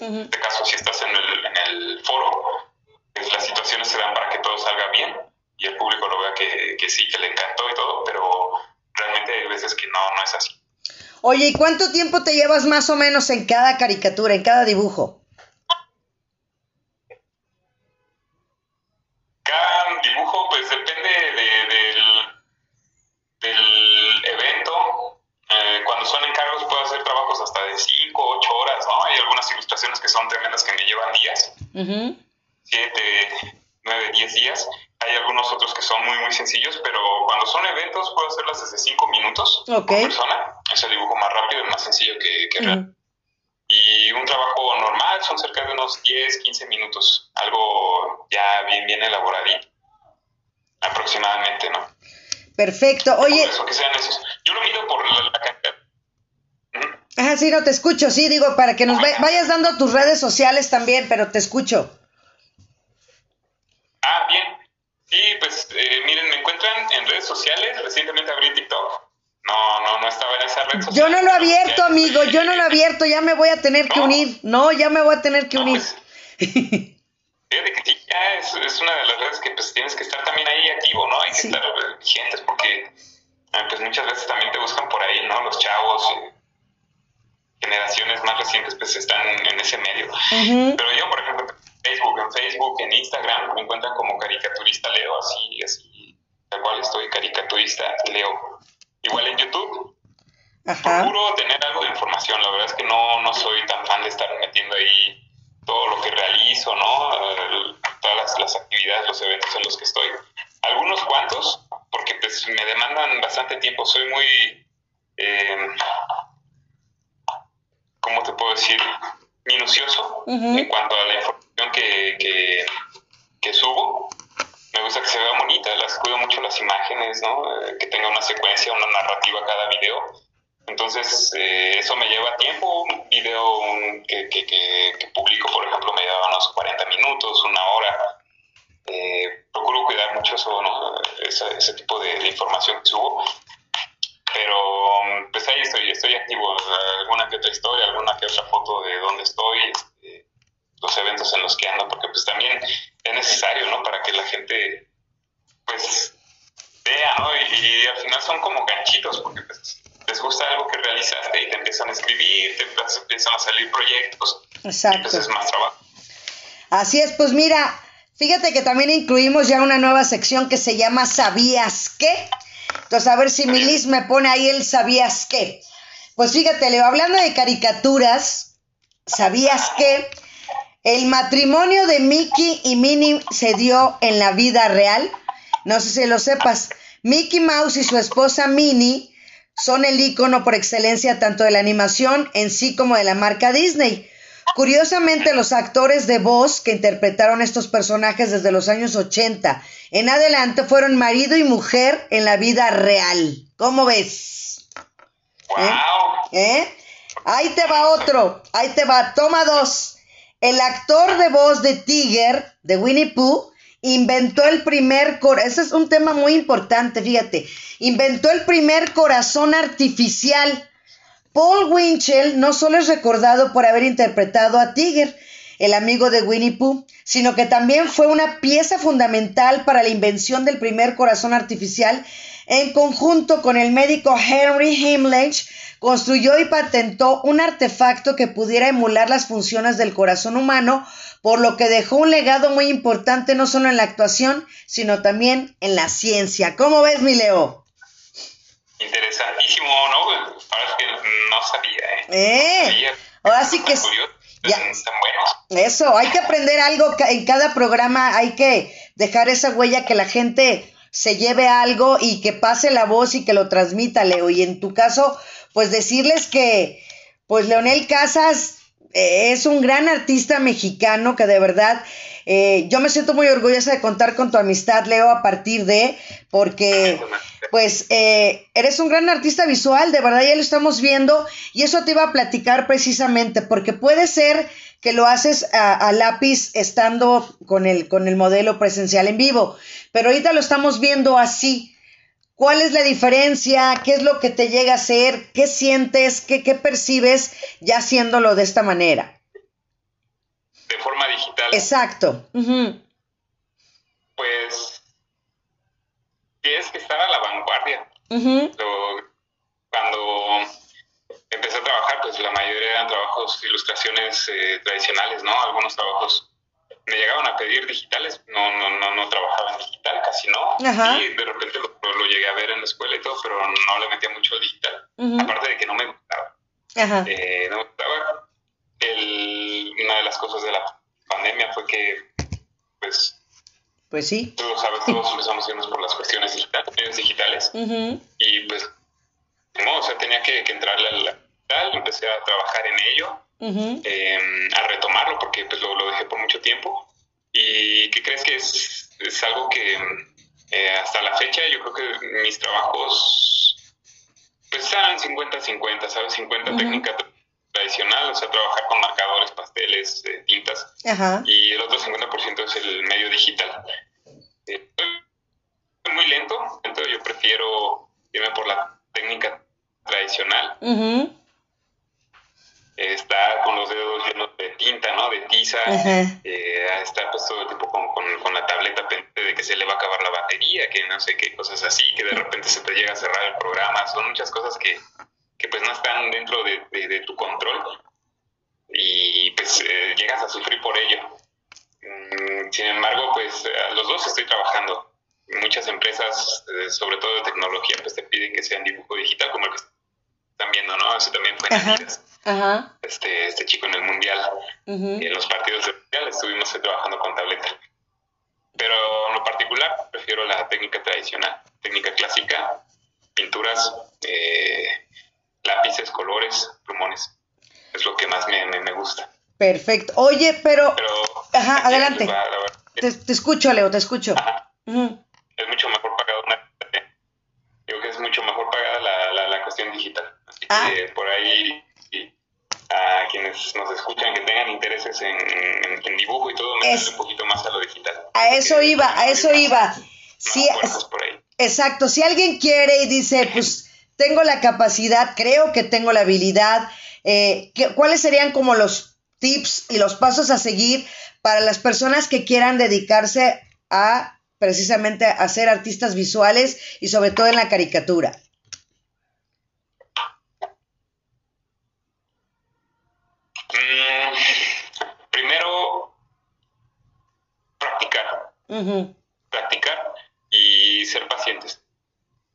En este caso, si estás en el, en el foro, pues las situaciones se dan para que todo salga bien y el público lo vea que, que sí, que le encantó y todo, pero realmente hay veces que no, no es así. Oye, ¿y cuánto tiempo te llevas más o menos en cada caricatura, en cada dibujo? Cada dibujo, pues depende del, del evento. Eh, cuando son encargos puedo hacer trabajos hasta de 5, 8 horas, ¿no? Hay algunas ilustraciones que son tremendas que me llevan días. 7, 9, 10 días. Hay algunos otros que son muy, muy sencillos, pero cuando son eventos puedo hacerlas desde 5 minutos por persona. Es el dibujo más rápido y más sencillo que, que real. Y un trabajo normal son cerca de unos 10, 15 minutos. Algo ya bien, bien elaboradito. Aproximadamente, ¿no? Perfecto. Oye. Eso, que sean esos. Yo lo mido por la, cantidad. Ajá, sí, no te escucho, sí, digo, para que nos vayas dando tus redes sociales también, pero te escucho. Ah, bien. Sí, pues eh, miren, me encuentran en redes sociales. Recientemente abrí TikTok. No, no, no estaba en esa red social. Yo no lo he abierto, amigo. Yo no lo he abierto. Ya me voy a tener que unir. No, ya me voy a tener que unir. Pues, fíjate que sí, ya es, es, una de las redes que pues tienes que estar también ahí activo, ¿no? Hay que estar vigentes porque eh, pues muchas veces también te buscan por ahí, ¿no? Los chavos, eh, generaciones más recientes pues están en ese medio. Pero yo, por ejemplo, Facebook, en Facebook, en Instagram, me encuentran como procuro tener algo de información, la verdad es que no, no soy tan fan de estar metiendo ahí todo lo que realizo, ¿no? todas las, las, actividades, los eventos en los que estoy. Algunos cuantos, porque pues me demandan bastante tiempo, soy muy... Exacto. Es más trabajo. Así es, pues mira, fíjate que también incluimos ya una nueva sección que se llama ¿Sabías qué? Entonces, a ver si Milis me pone ahí el ¿sabías qué? Pues fíjate, Leo, hablando de caricaturas, ¿sabías qué? El matrimonio de Mickey y Minnie se dio en la vida real. No sé si lo sepas. Mickey Mouse y su esposa Minnie son el icono por excelencia tanto de la animación en sí como de la marca Disney. Curiosamente, los actores de voz que interpretaron estos personajes desde los años 80 en adelante fueron marido y mujer en la vida real. ¿Cómo ves? ¿Eh? ¿Eh? Ahí te va otro, ahí te va, toma dos. El actor de voz de Tiger, de Winnie Pooh, inventó el primer corazón, ese es un tema muy importante, fíjate, inventó el primer corazón artificial Paul Winchell no solo es recordado por haber interpretado a Tiger, el amigo de Winnie Pooh, sino que también fue una pieza fundamental para la invención del primer corazón artificial en conjunto con el médico Henry Himmlich, construyó y patentó un artefacto que pudiera emular las funciones del corazón humano, por lo que dejó un legado muy importante no solo en la actuación, sino también en la ciencia. ¿Cómo ves, mi Leo? Interesantísimo, ¿no? Ahora es que no sabía, ¿eh? ¿Eh? Ahora sí que... Ya. Eso, hay que aprender algo en cada programa, hay que dejar esa huella que la gente se lleve algo y que pase la voz y que lo transmita, Leo. Y en tu caso, pues decirles que, pues Leonel Casas eh, es un gran artista mexicano que de verdad eh, yo me siento muy orgullosa de contar con tu amistad, Leo, a partir de, porque pues eh, eres un gran artista visual, de verdad ya lo estamos viendo y eso te iba a platicar precisamente, porque puede ser que lo haces a, lápiz estando con el, con el modelo presencial en vivo, pero ahorita lo estamos viendo así. ¿Cuál es la diferencia? ¿Qué es lo que te llega a hacer? ¿Qué sientes? ¿Qué, qué percibes ya haciéndolo de esta manera? De forma digital. Exacto. Pues es que estar a la vanguardia. cuando empecé a trabajar, pues la mayoría eran trabajos, ilustraciones eh, tradicionales, ¿no? Algunos trabajos me llegaban a pedir digitales, no, no, no, no trabajaba en digital, casi no. Y de repente lo, llegué a ver en la escuela y todo, pero no le metía mucho al digital. Aparte de que no me gustaba. Eh, no me gustaba el, una de las cosas de la pandemia fue que, pues, pues sí. Tú sabes, todos empezamos irnos por las cuestiones digitales, digitales y pues, no, o sea, tenía que, que entrarle al digital, empecé a trabajar en ello, em, a retomarlo porque pues lo, lo, dejé por mucho tiempo. ¿Y qué crees que es, es algo que eh, hasta la fecha yo creo que mis trabajos pues están 50-50, ¿sabes? 50 técnicas tradicional, o sea, trabajar con marcadores, pasteles, eh, tintas, y el otro 50% es el medio digital. De tiza, eh, estar pues todo el tiempo con, con, la tableta de que se le va a acabar la batería, que no sé qué cosas así, que de repente se te llega a cerrar el programa, son muchas cosas que, que pues no están dentro de, tu control y pues eh, llegas a sufrir por ello. Mm, sin embargo, pues los dos estoy trabajando. Muchas empresas, eh, sobre todo de tecnología, pues te piden que sea en dibujo digital, como el que están viendo, ¿no? Eso también fue en este chico en el Mundial. Y en los partidos de Mundial estuvimos trabajando con tableta. Pero en lo particular, prefiero la técnica tradicional, técnica clásica, pinturas, eh, lápices, colores, plumones. Es lo que más me, me, gusta. Perfecto. Oye, pero... Ajá, adelante. te, escucho, Leo, te escucho. Es mucho mejor pagada una... Digo que es mucho mejor pagada la, la, cuestión digital. Así que ah. por ahí a quienes nos escuchan que tengan intereses en, en, dibujo y todo, me un poquito más a lo digital. A eso iba, a eso iba. Sí, exacto, si alguien quiere y dice, pues tengo la capacidad, creo que tengo la habilidad. Eh, ¿Cuáles serían como los tips y los pasos a seguir para las personas que quieran dedicarse a precisamente a ser artistas visuales y sobre todo en la caricatura? Mm, primero, practicar. Practicar y ser pacientes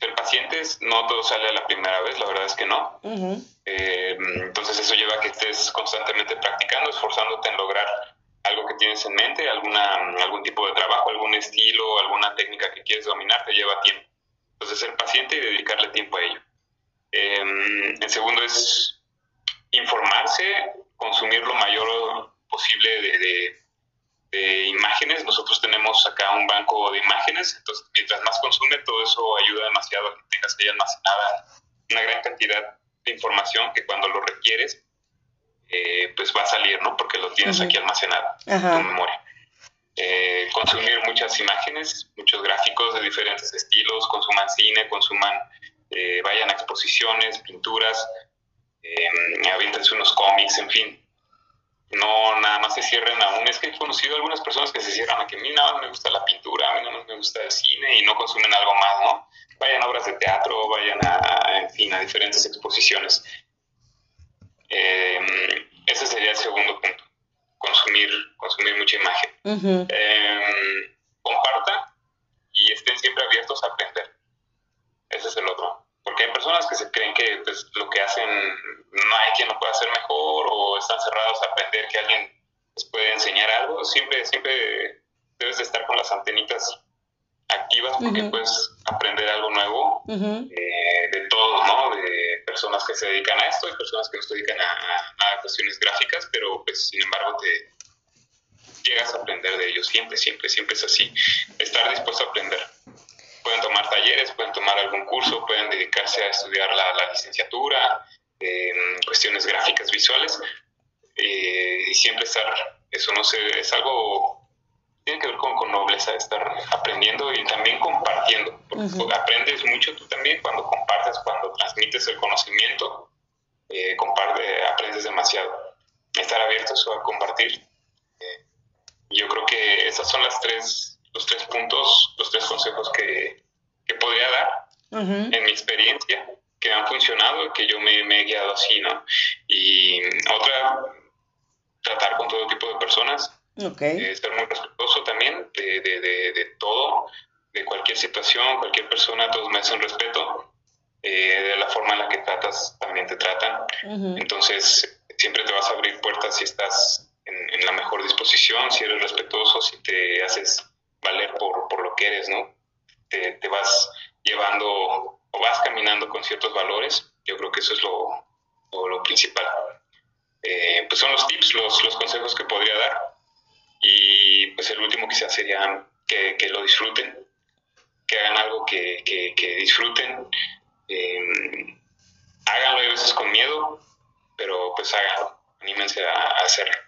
ser pacientes, no todo sale a la primera vez, la verdad es que no. Eh, entonces eso lleva a que estés constantemente practicando, esforzándote en lograr algo que tienes en mente, alguna, algún tipo de trabajo, algún estilo, alguna técnica que quieres dominar, te lleva tiempo. Entonces ser paciente y dedicarle tiempo a ello. Eh, el segundo es informarse, consumir lo mayor posible de de imágenes. Nosotros tenemos acá un banco de imágenes, entonces mientras más consume, todo eso ayuda demasiado a que tengas ahí almacenada una gran cantidad de información que cuando lo requieres, eh, pues va a salir, ¿no? Porque lo tienes aquí almacenado en tu memoria. Eh, consumir muchas imágenes, muchos gráficos de diferentes estilos, consuman cine, consuman, eh, vayan a exposiciones, pinturas, eh, unos cómics, en fin. No nada más se cierren aún. Es que he conocido algunas personas que se cierran a que a mí nada más me gusta la pintura, a mí nada más me gusta el cine y no consumen algo más, ¿no? Vayan a obras de teatro, vayan a, en fin, a diferentes exposiciones. Em, ese sería el segundo punto, consumir, consumir mucha imagen y estén siempre abiertos a aprender. Ese es el otro. Porque hay que pues, lo que hacen no hay quien lo pueda hacer mejor o están cerrados a aprender que alguien les puede enseñar algo. Siempre, siempre debes de estar con las antenitas activas porque puedes aprender algo nuevo eh, de todos, ¿no? De personas que se dedican a esto y personas que no se dedican a, a, cuestiones gráficas, pero pues sin embargo te llegas a aprender de ellos. Siempre, siempre, siempre es así. Estar dispuesto a aprender pueden tomar talleres, pueden tomar algún curso, pueden dedicarse a estudiar la, licenciatura, en cuestiones gráficas visuales, eh, y siempre estar, eso no sé, es algo, tiene que ver con, con nobleza, estar aprendiendo y también compartiendo, porque aprendes mucho tú también cuando compartes, cuando transmites el conocimiento, eh, comparte, aprendes demasiado. Estar abiertos a compartir. Eh, yo creo que esas son las tres los tres puntos, los tres consejos que, podría dar en mi experiencia, que han funcionado, que yo me, he guiado así, ¿no? Y otra, tratar con todo tipo de personas, okay. ser muy respetuoso también de, de, de, todo, de cualquier situación, cualquier persona, todos me hacen respeto. Eh, de la forma en la que tratas, también te tratan. Entonces, siempre te vas a abrir puertas si estás en, en, la mejor disposición, si eres respetuoso, si te haces valer por, por lo que eres, ¿no? Te, te, vas llevando o vas caminando con ciertos valores. Yo creo que eso es lo, lo, principal. Eh, pues son los tips, los, los consejos que podría dar. Y pues el último quizás sería que, que lo disfruten, que hagan algo que, que, disfruten. Eh, háganlo a veces con miedo, pero pues háganlo, anímense a, a hacerlo.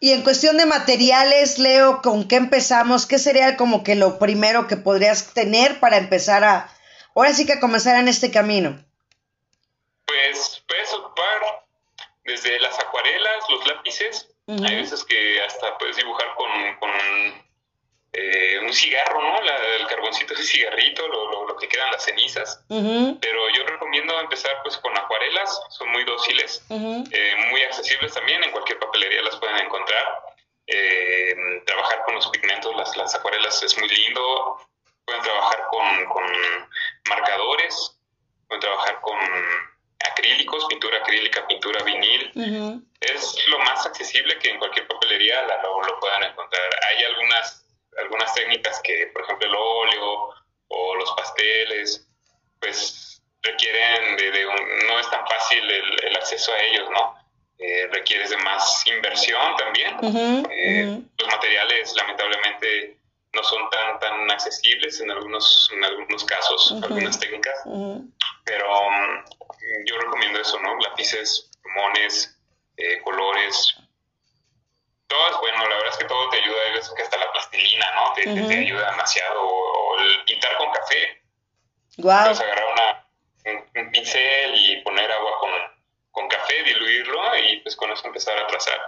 Y en cuestión de materiales, Leo, ¿con qué empezamos? ¿Qué sería como que lo primero que podrías tener para empezar a, ahora sí que comenzar en este camino? Pues puedes ocupar desde las acuarelas, los lápices. Hay veces que hasta puedes dibujar con, con eh, un cigarro, ¿no? el carboncito, ese cigarrito, lo, lo, que quedan las cenizas. Pero yo recomiendo empezar pues con acuarelas, son muy dóciles, eh, muy accesibles también, en cualquier papelería las pueden encontrar. Eh, trabajar con los pigmentos, las, las acuarelas es muy lindo. Pueden trabajar con, con marcadores, pueden trabajar con acrílicos, pintura acrílica, pintura vinil. Es lo más accesible que en cualquier papelería la, lo, lo puedan encontrar. Hay algunas algunas técnicas que, por ejemplo, el óleo o los pasteles, pues requieren de, un, no es tan fácil el, acceso a ellos, ¿no? Eh, requieres de más inversión también. Eh, los materiales, lamentablemente, no son tan tan accesibles en algunos en algunos casos, algunas técnicas. Pero um, yo recomiendo eso, ¿no? Lápices, plumones, eh, colores, todo es bueno, la verdad es que todo te ayuda, es que hasta la plastilina, ¿no? Te, te, ayuda demasiado. O, el pintar con café. Wow. Puedes agarrar una, un, pincel y poner agua con, con, café, diluirlo y pues con eso empezar a trazar.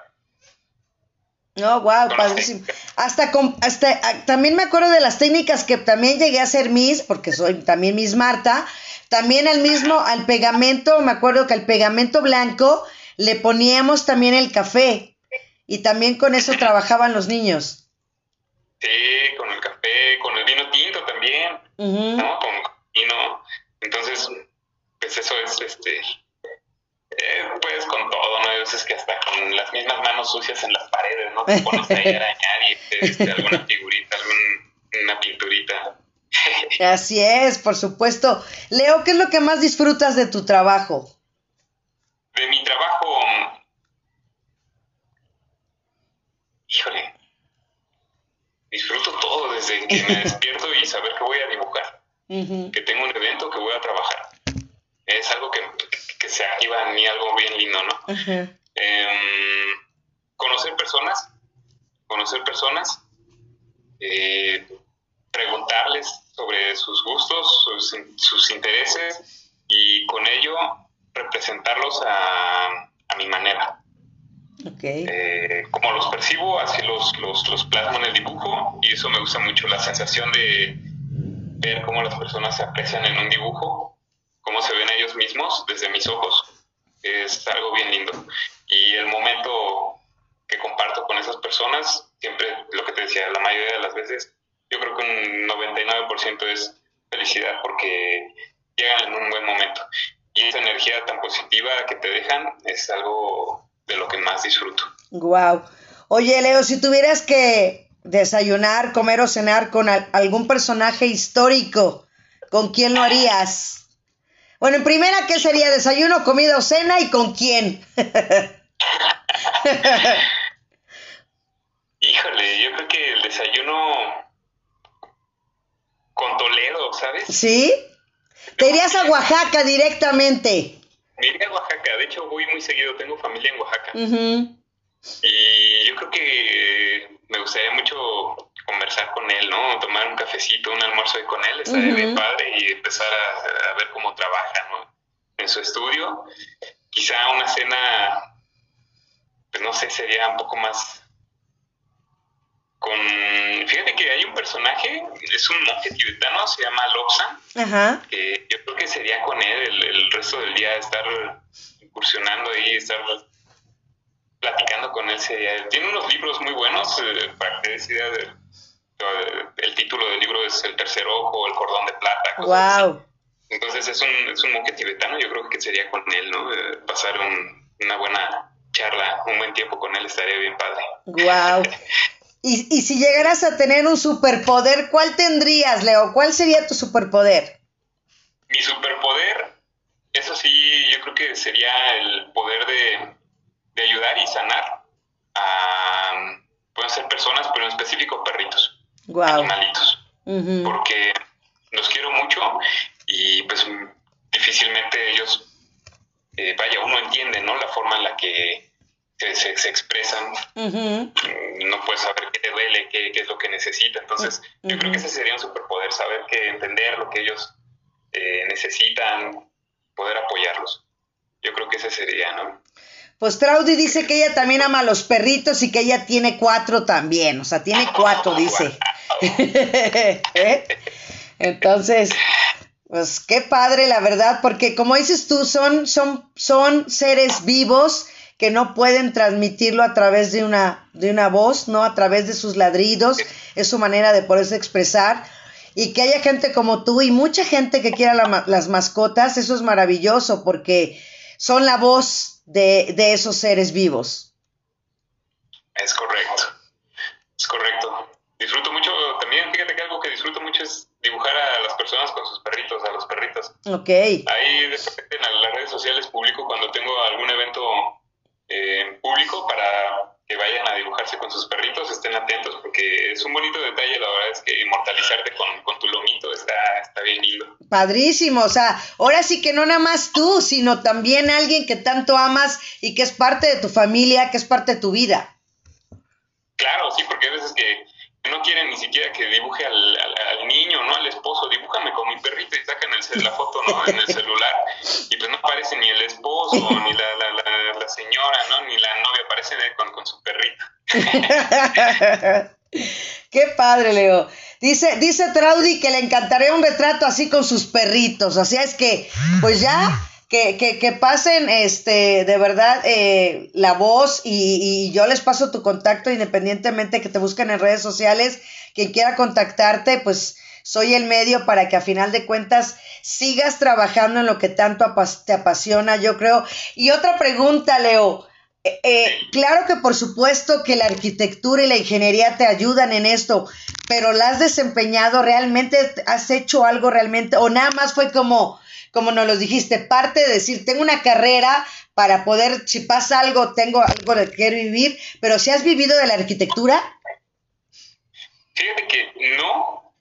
No, wow, padrísimo. Hasta, con, hasta ah, también me acuerdo de las técnicas que también llegué a hacer mis, porque soy también Miss Marta. También al mismo, al pegamento, me acuerdo que al pegamento blanco le poníamos también el café y también con eso trabajaban los niños. Sí, con el café, con el vino tinto también, ¿no? Con vino. Entonces, pues eso es, este, eh, pues con todo, ¿no? Hay veces que hasta con las mismas manos sucias en las paredes, ¿no? Te pones ahí a <laughs> arañar y este, alguna figurita, alguna pinturita. <laughs> Así es, por supuesto. Leo, ¿qué es lo que más disfrutas de tu trabajo? De mi trabajo, híjole, disfruto que me despierto y saber que voy a dibujar, que tengo un evento que voy a trabajar. Es algo que, se activa en mí, algo bien lindo, ¿no? Em, conocer personas, conocer personas, eh, preguntarles sobre sus gustos, sus, sus, intereses eso me gusta mucho, la sensación de ver cómo las personas se aprecian en un dibujo, cómo se ven ellos mismos desde mis ojos. Es algo bien lindo. Y el momento que comparto con esas personas, siempre lo que te decía, la mayoría de las veces, yo creo que un 99% es felicidad porque llegan en un buen momento. Y esa energía tan positiva que te dejan es algo de lo que más disfruto. Wow. Oye, Leo, si tuvieras que desayunar, comer o cenar con algún personaje histórico, ¿con quién lo harías? Bueno, en primera, ¿qué sería desayuno, comida o cena y con quién? <laughs> Híjole, yo creo que el desayuno con Toledo, ¿sabes? ¿Sí? Te irías a Oaxaca directamente. Me iría a Oaxaca, de hecho voy muy seguido, tengo familia en Oaxaca. Y yo creo que me gustaría mucho conversar con él, ¿no? Tomar un cafecito, un almuerzo con él, estaría bien padre y empezar a, a, ver cómo trabaja, ¿no? En su estudio. Quizá una cena, pues no sé, sería un poco más con fíjate que hay un personaje es un monje tibetano se llama Lobsang que yo creo que sería con él el, resto del día estar incursionando ahí estar platicando con él tiene unos libros muy buenos eh, para que des idea de, el título del libro es el tercer ojo el cordón de plata wow entonces es un, es un monje tibetano yo creo que sería con él no eh, pasar una buena charla un buen tiempo con él estaría bien padre. Wow Y, y si llegaras a tener un superpoder, ¿cuál tendrías, Leo? ¿Cuál sería tu superpoder? Mi superpoder, eso sí, yo creo que sería el poder de, ayudar y sanar a, pueden ser personas, pero en específico perritos, animalitos, porque los quiero mucho y pues difícilmente ellos, eh, vaya, uno entiende, ¿no? La forma en la que se, se, expresan, mm, no puedes saber qué te duele, qué, qué es lo que necesita. Entonces, yo creo que ese sería un superpoder, saber que entender lo que ellos eh, necesitan, poder apoyarlos. Yo creo que ese sería, ¿no? Pues Traudy dice que ella también ama a los perritos y que ella tiene cuatro también, o sea, tiene cuatro, dice. <laughs> ¿Eh? Entonces, pues qué padre, la verdad, porque como dices tú, son, son, son seres vivos que no pueden transmitirlo a través de una, de una voz, ¿no? A través de sus ladridos, es su manera de poderse expresar. Y que haya gente como tú y mucha gente que quiera las mascotas, eso es maravilloso porque son la voz de, de esos seres vivos. Es correcto, es correcto. Disfruto mucho, también fíjate que algo que disfruto mucho es dibujar a las personas con sus perritos, a los perritos. Ok. Ahí de repente en las redes sociales publico cuando tengo algún evento en público para que vayan a dibujarse con sus perritos, estén atentos porque es un bonito detalle, la verdad es que inmortalizarte con, tu lomito está, está bien lindo. Padrísimo, o sea, ahora sí que no nada más tú, sino también alguien que tanto amas y que es parte de tu familia, que es parte de tu vida. Claro, sí, porque hay veces que no quieren ni siquiera que dibuje al, al, niño, ¿no? Al esposo, dibújame con mi perrito y sacan el, la foto, ¿no? En el celular. Y pues no aparece ni el esposo, <laughs> ni la, la, la, señora, ¿no? Ni la novia, aparece con, con su perrito. <laughs> Qué padre, Leo. Dice, dice Traudy que le encantaría un retrato así con sus perritos. Sea, es que, pues ya que, que, que pasen este de verdad eh, la voz y, y, yo les paso tu contacto independientemente que te busquen en redes sociales. Quien quiera contactarte, pues soy el medio para que a final de cuentas sigas trabajando en lo que tanto te apasiona, yo creo. Y otra pregunta, Leo. Eh, eh, claro que por supuesto que la arquitectura y la ingeniería te ayudan en esto, pero ¿la has desempeñado realmente? ¿Has hecho algo realmente? ¿O nada más fue como, como nos lo dijiste, parte de decir, tengo una carrera para poder, si pasa algo, tengo algo de que vivir, pero si has vivido de la arquitectura? Fíjate que no,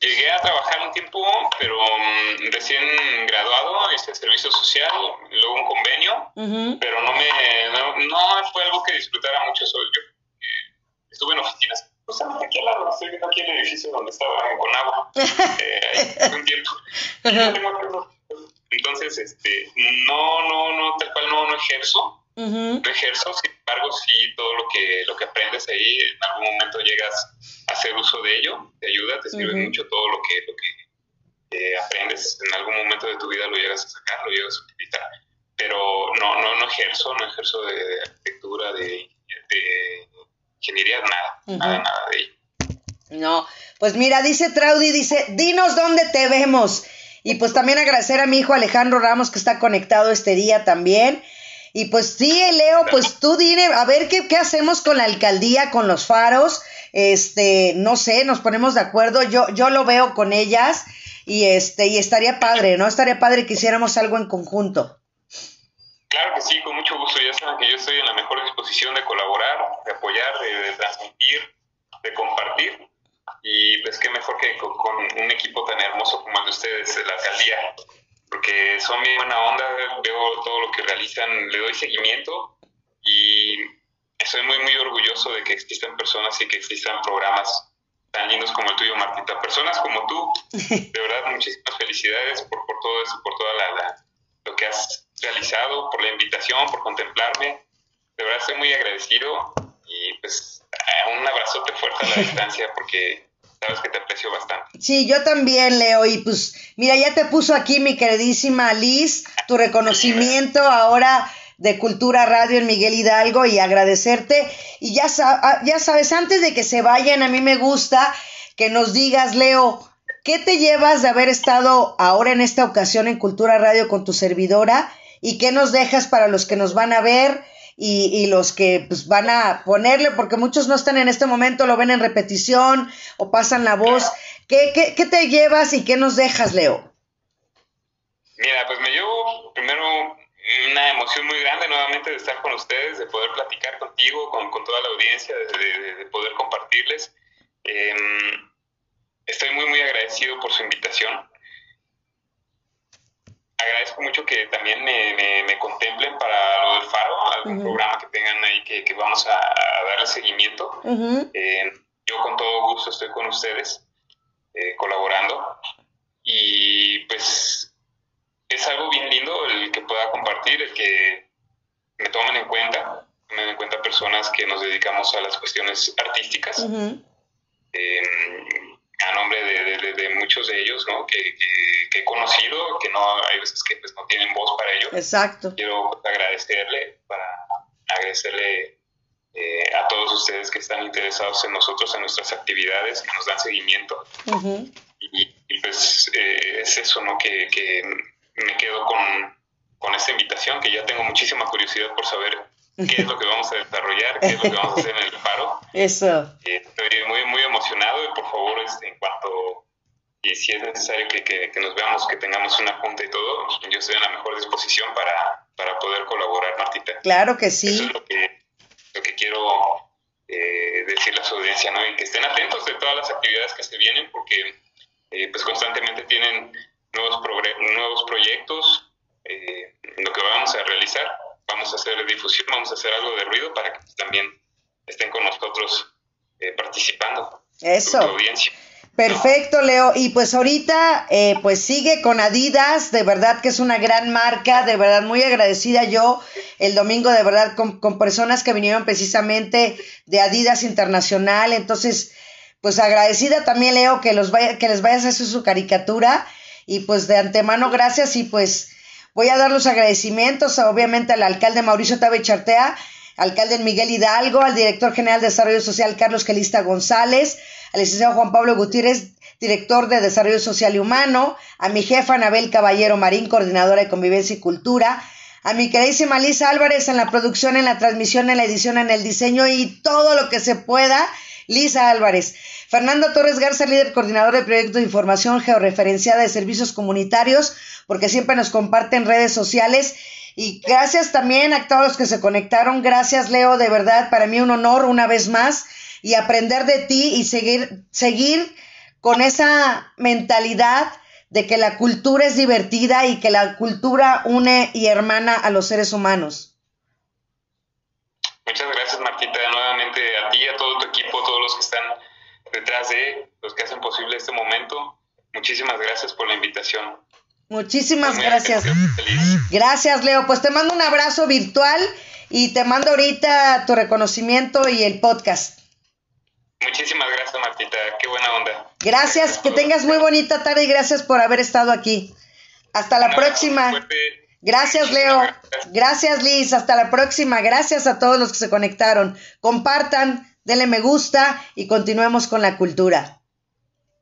llegué a trabajar un tiempo, pero mm, recién graduado, hice servicio social, luego un convenio, pero no me, no, fue algo que disfrutara mucho solo yo. Eh, estuve en oficinas justamente aquí al lado, estoy viendo aquí el edificio donde estaba en Conagua, <laughs> eh, un tiempo. Entonces, este, no, no, no, tal cual no, no ejerzo, no ejerzo, sin embargo, sí, todo lo que, lo que aprendes ahí, en algún momento llegas a hacer uso de ello, te ayuda, te sirve mucho todo lo que, lo que eh, aprendes, en algún momento de tu vida lo llegas a sacar, lo llegas a utilizar. Pero no, no, no ejerzo, no ejerzo de, arquitectura, de, ingeniería, nada, nada, nada de ello. No, pues mira, dice Traudy, dice, dinos dónde te vemos. Y pues también agradecer a mi hijo Alejandro Ramos que está conectado este día también. Y pues sí, Leo, pues tú dime, a ver qué, qué hacemos con la alcaldía, con los faros. Este, no sé, nos ponemos de acuerdo. Yo, yo lo veo con ellas y este, y estaría padre, ¿no? Estaría padre que hiciéramos algo en conjunto. Claro que sí, con mucho gusto. Ya saben que yo estoy en la mejor disposición de colaborar, de apoyar, de transmitir, de compartir y pues qué mejor que con, un equipo tan hermoso como el de ustedes, de la alcaldía, porque son bien buena onda, veo todo lo que realizan, le doy seguimiento y estoy muy, muy orgulloso de que existan personas y que existan programas tan lindos como el tuyo, Martita. Personas como tú, <laughs> de verdad, muchísimas felicidades por, por todo eso, por toda la, lo que has realizado, por la invitación, por contemplarme. De verdad, estoy muy agradecido y pues un abrazote fuerte a la <laughs> distancia porque sabes que te aprecio bastante. Sí, yo también, Leo, y pues mira, ya te puso aquí mi queridísima Liz, tu reconocimiento ahora de Cultura Radio en Miguel Hidalgo y agradecerte. Y ya, ah, ya sabes, antes de que se vayan, a mí me gusta que nos digas, Leo, ¿qué te llevas de haber estado ahora en esta ocasión en Cultura Radio con tu servidora? ¿Y qué nos dejas para los que nos van a ver? Y, y los que pues, van a ponerle, porque muchos no están en este momento, lo ven en repetición o pasan la voz. ¿Qué, qué, qué te llevas y qué nos dejas, Leo? Mira, pues me llevo primero una emoción muy grande nuevamente de estar con ustedes, de poder platicar contigo, con, con toda la audiencia, de, de, poder compartirles. Eh, estoy muy, muy agradecido por su invitación agradezco mucho que también me, me, contemplen para lo del faro, algún programa que tengan ahí que, que vamos a, darle seguimiento. Eh, yo con todo gusto estoy con ustedes eh, colaborando. Y pues es algo bien lindo el que pueda compartir, el que me tomen en cuenta, tomen en cuenta personas que nos dedicamos a las cuestiones artísticas a nombre de, de, muchos de ellos, ¿no? Que, que, he conocido, que no hay veces que pues, no tienen voz para ello. Exacto. Quiero agradecerle, para agradecerle eh, a todos ustedes que están interesados en nosotros, en nuestras actividades, que nos dan seguimiento. y, pues eh, es eso, ¿no? Que, que me quedo con, con esta invitación, que ya tengo muchísima curiosidad por saber qué es lo que vamos a desarrollar, qué es lo que vamos a hacer en el paro. <laughs> Eso. Eh, estoy muy, muy emocionado y por favor, este, en cuanto, y si es necesario que, que, nos veamos, que tengamos una junta y todo, yo estoy en la mejor disposición para, para poder colaborar, Martita. Claro que sí. Eso es lo que, lo que quiero eh, decirle a su audiencia, ¿no? Y que estén atentos de todas las actividades que se vienen, porque eh, pues constantemente tienen nuevos, nuevos proyectos, eh, lo que vamos a realizar vamos a hacer difusión, vamos a hacer algo de ruido para que también estén con nosotros eh, participando. Eso. Perfecto, Leo. Y pues ahorita, eh, pues sigue con Adidas, de verdad que es una gran marca, de verdad muy agradecida yo el domingo, de verdad, con, con personas que vinieron precisamente de Adidas Internacional. Entonces, pues agradecida también, Leo, que, los vaya, que les vayas a hacer su caricatura. Y pues de antemano, gracias y pues Voy a dar los agradecimientos, obviamente, al alcalde Mauricio Tabe Chartea, alcalde Miguel Hidalgo, al director general de Desarrollo Social Carlos Calista González, al licenciado Juan Pablo Gutiérrez, director de Desarrollo Social y Humano, a mi jefa Anabel Caballero Marín, coordinadora de Convivencia y Cultura, a mi queridísima Lisa Álvarez en la producción, en la transmisión, en la edición, en el diseño y todo lo que se pueda. Lisa Álvarez. Fernando Torres Garza, líder coordinador de proyectos de información georreferenciada de servicios comunitarios, porque siempre nos comparten redes sociales. Y gracias también a todos los que se conectaron. Gracias, Leo, de verdad, para mí un honor una vez más y aprender de ti y seguir, seguir con esa mentalidad de que la cultura es divertida y que la cultura une y hermana a los seres humanos. Muchas gracias, Martita, nuevamente a ti, a todo tu equipo, todos los que están detrás de los que hacen posible este momento. Muchísimas gracias por la invitación. Muchísimas gracias. Gracias, Leo. Pues te mando un abrazo virtual y te mando ahorita tu reconocimiento y el podcast. Muchísimas gracias, Martita. Qué buena onda. Gracias, que tengas muy bonita tarde y gracias por haber estado aquí. Hasta la próxima. Gracias, Leo. Gracias, Liz. Hasta la próxima. Gracias a todos los que se conectaron. Compartan, denle me gusta y continuemos con la cultura.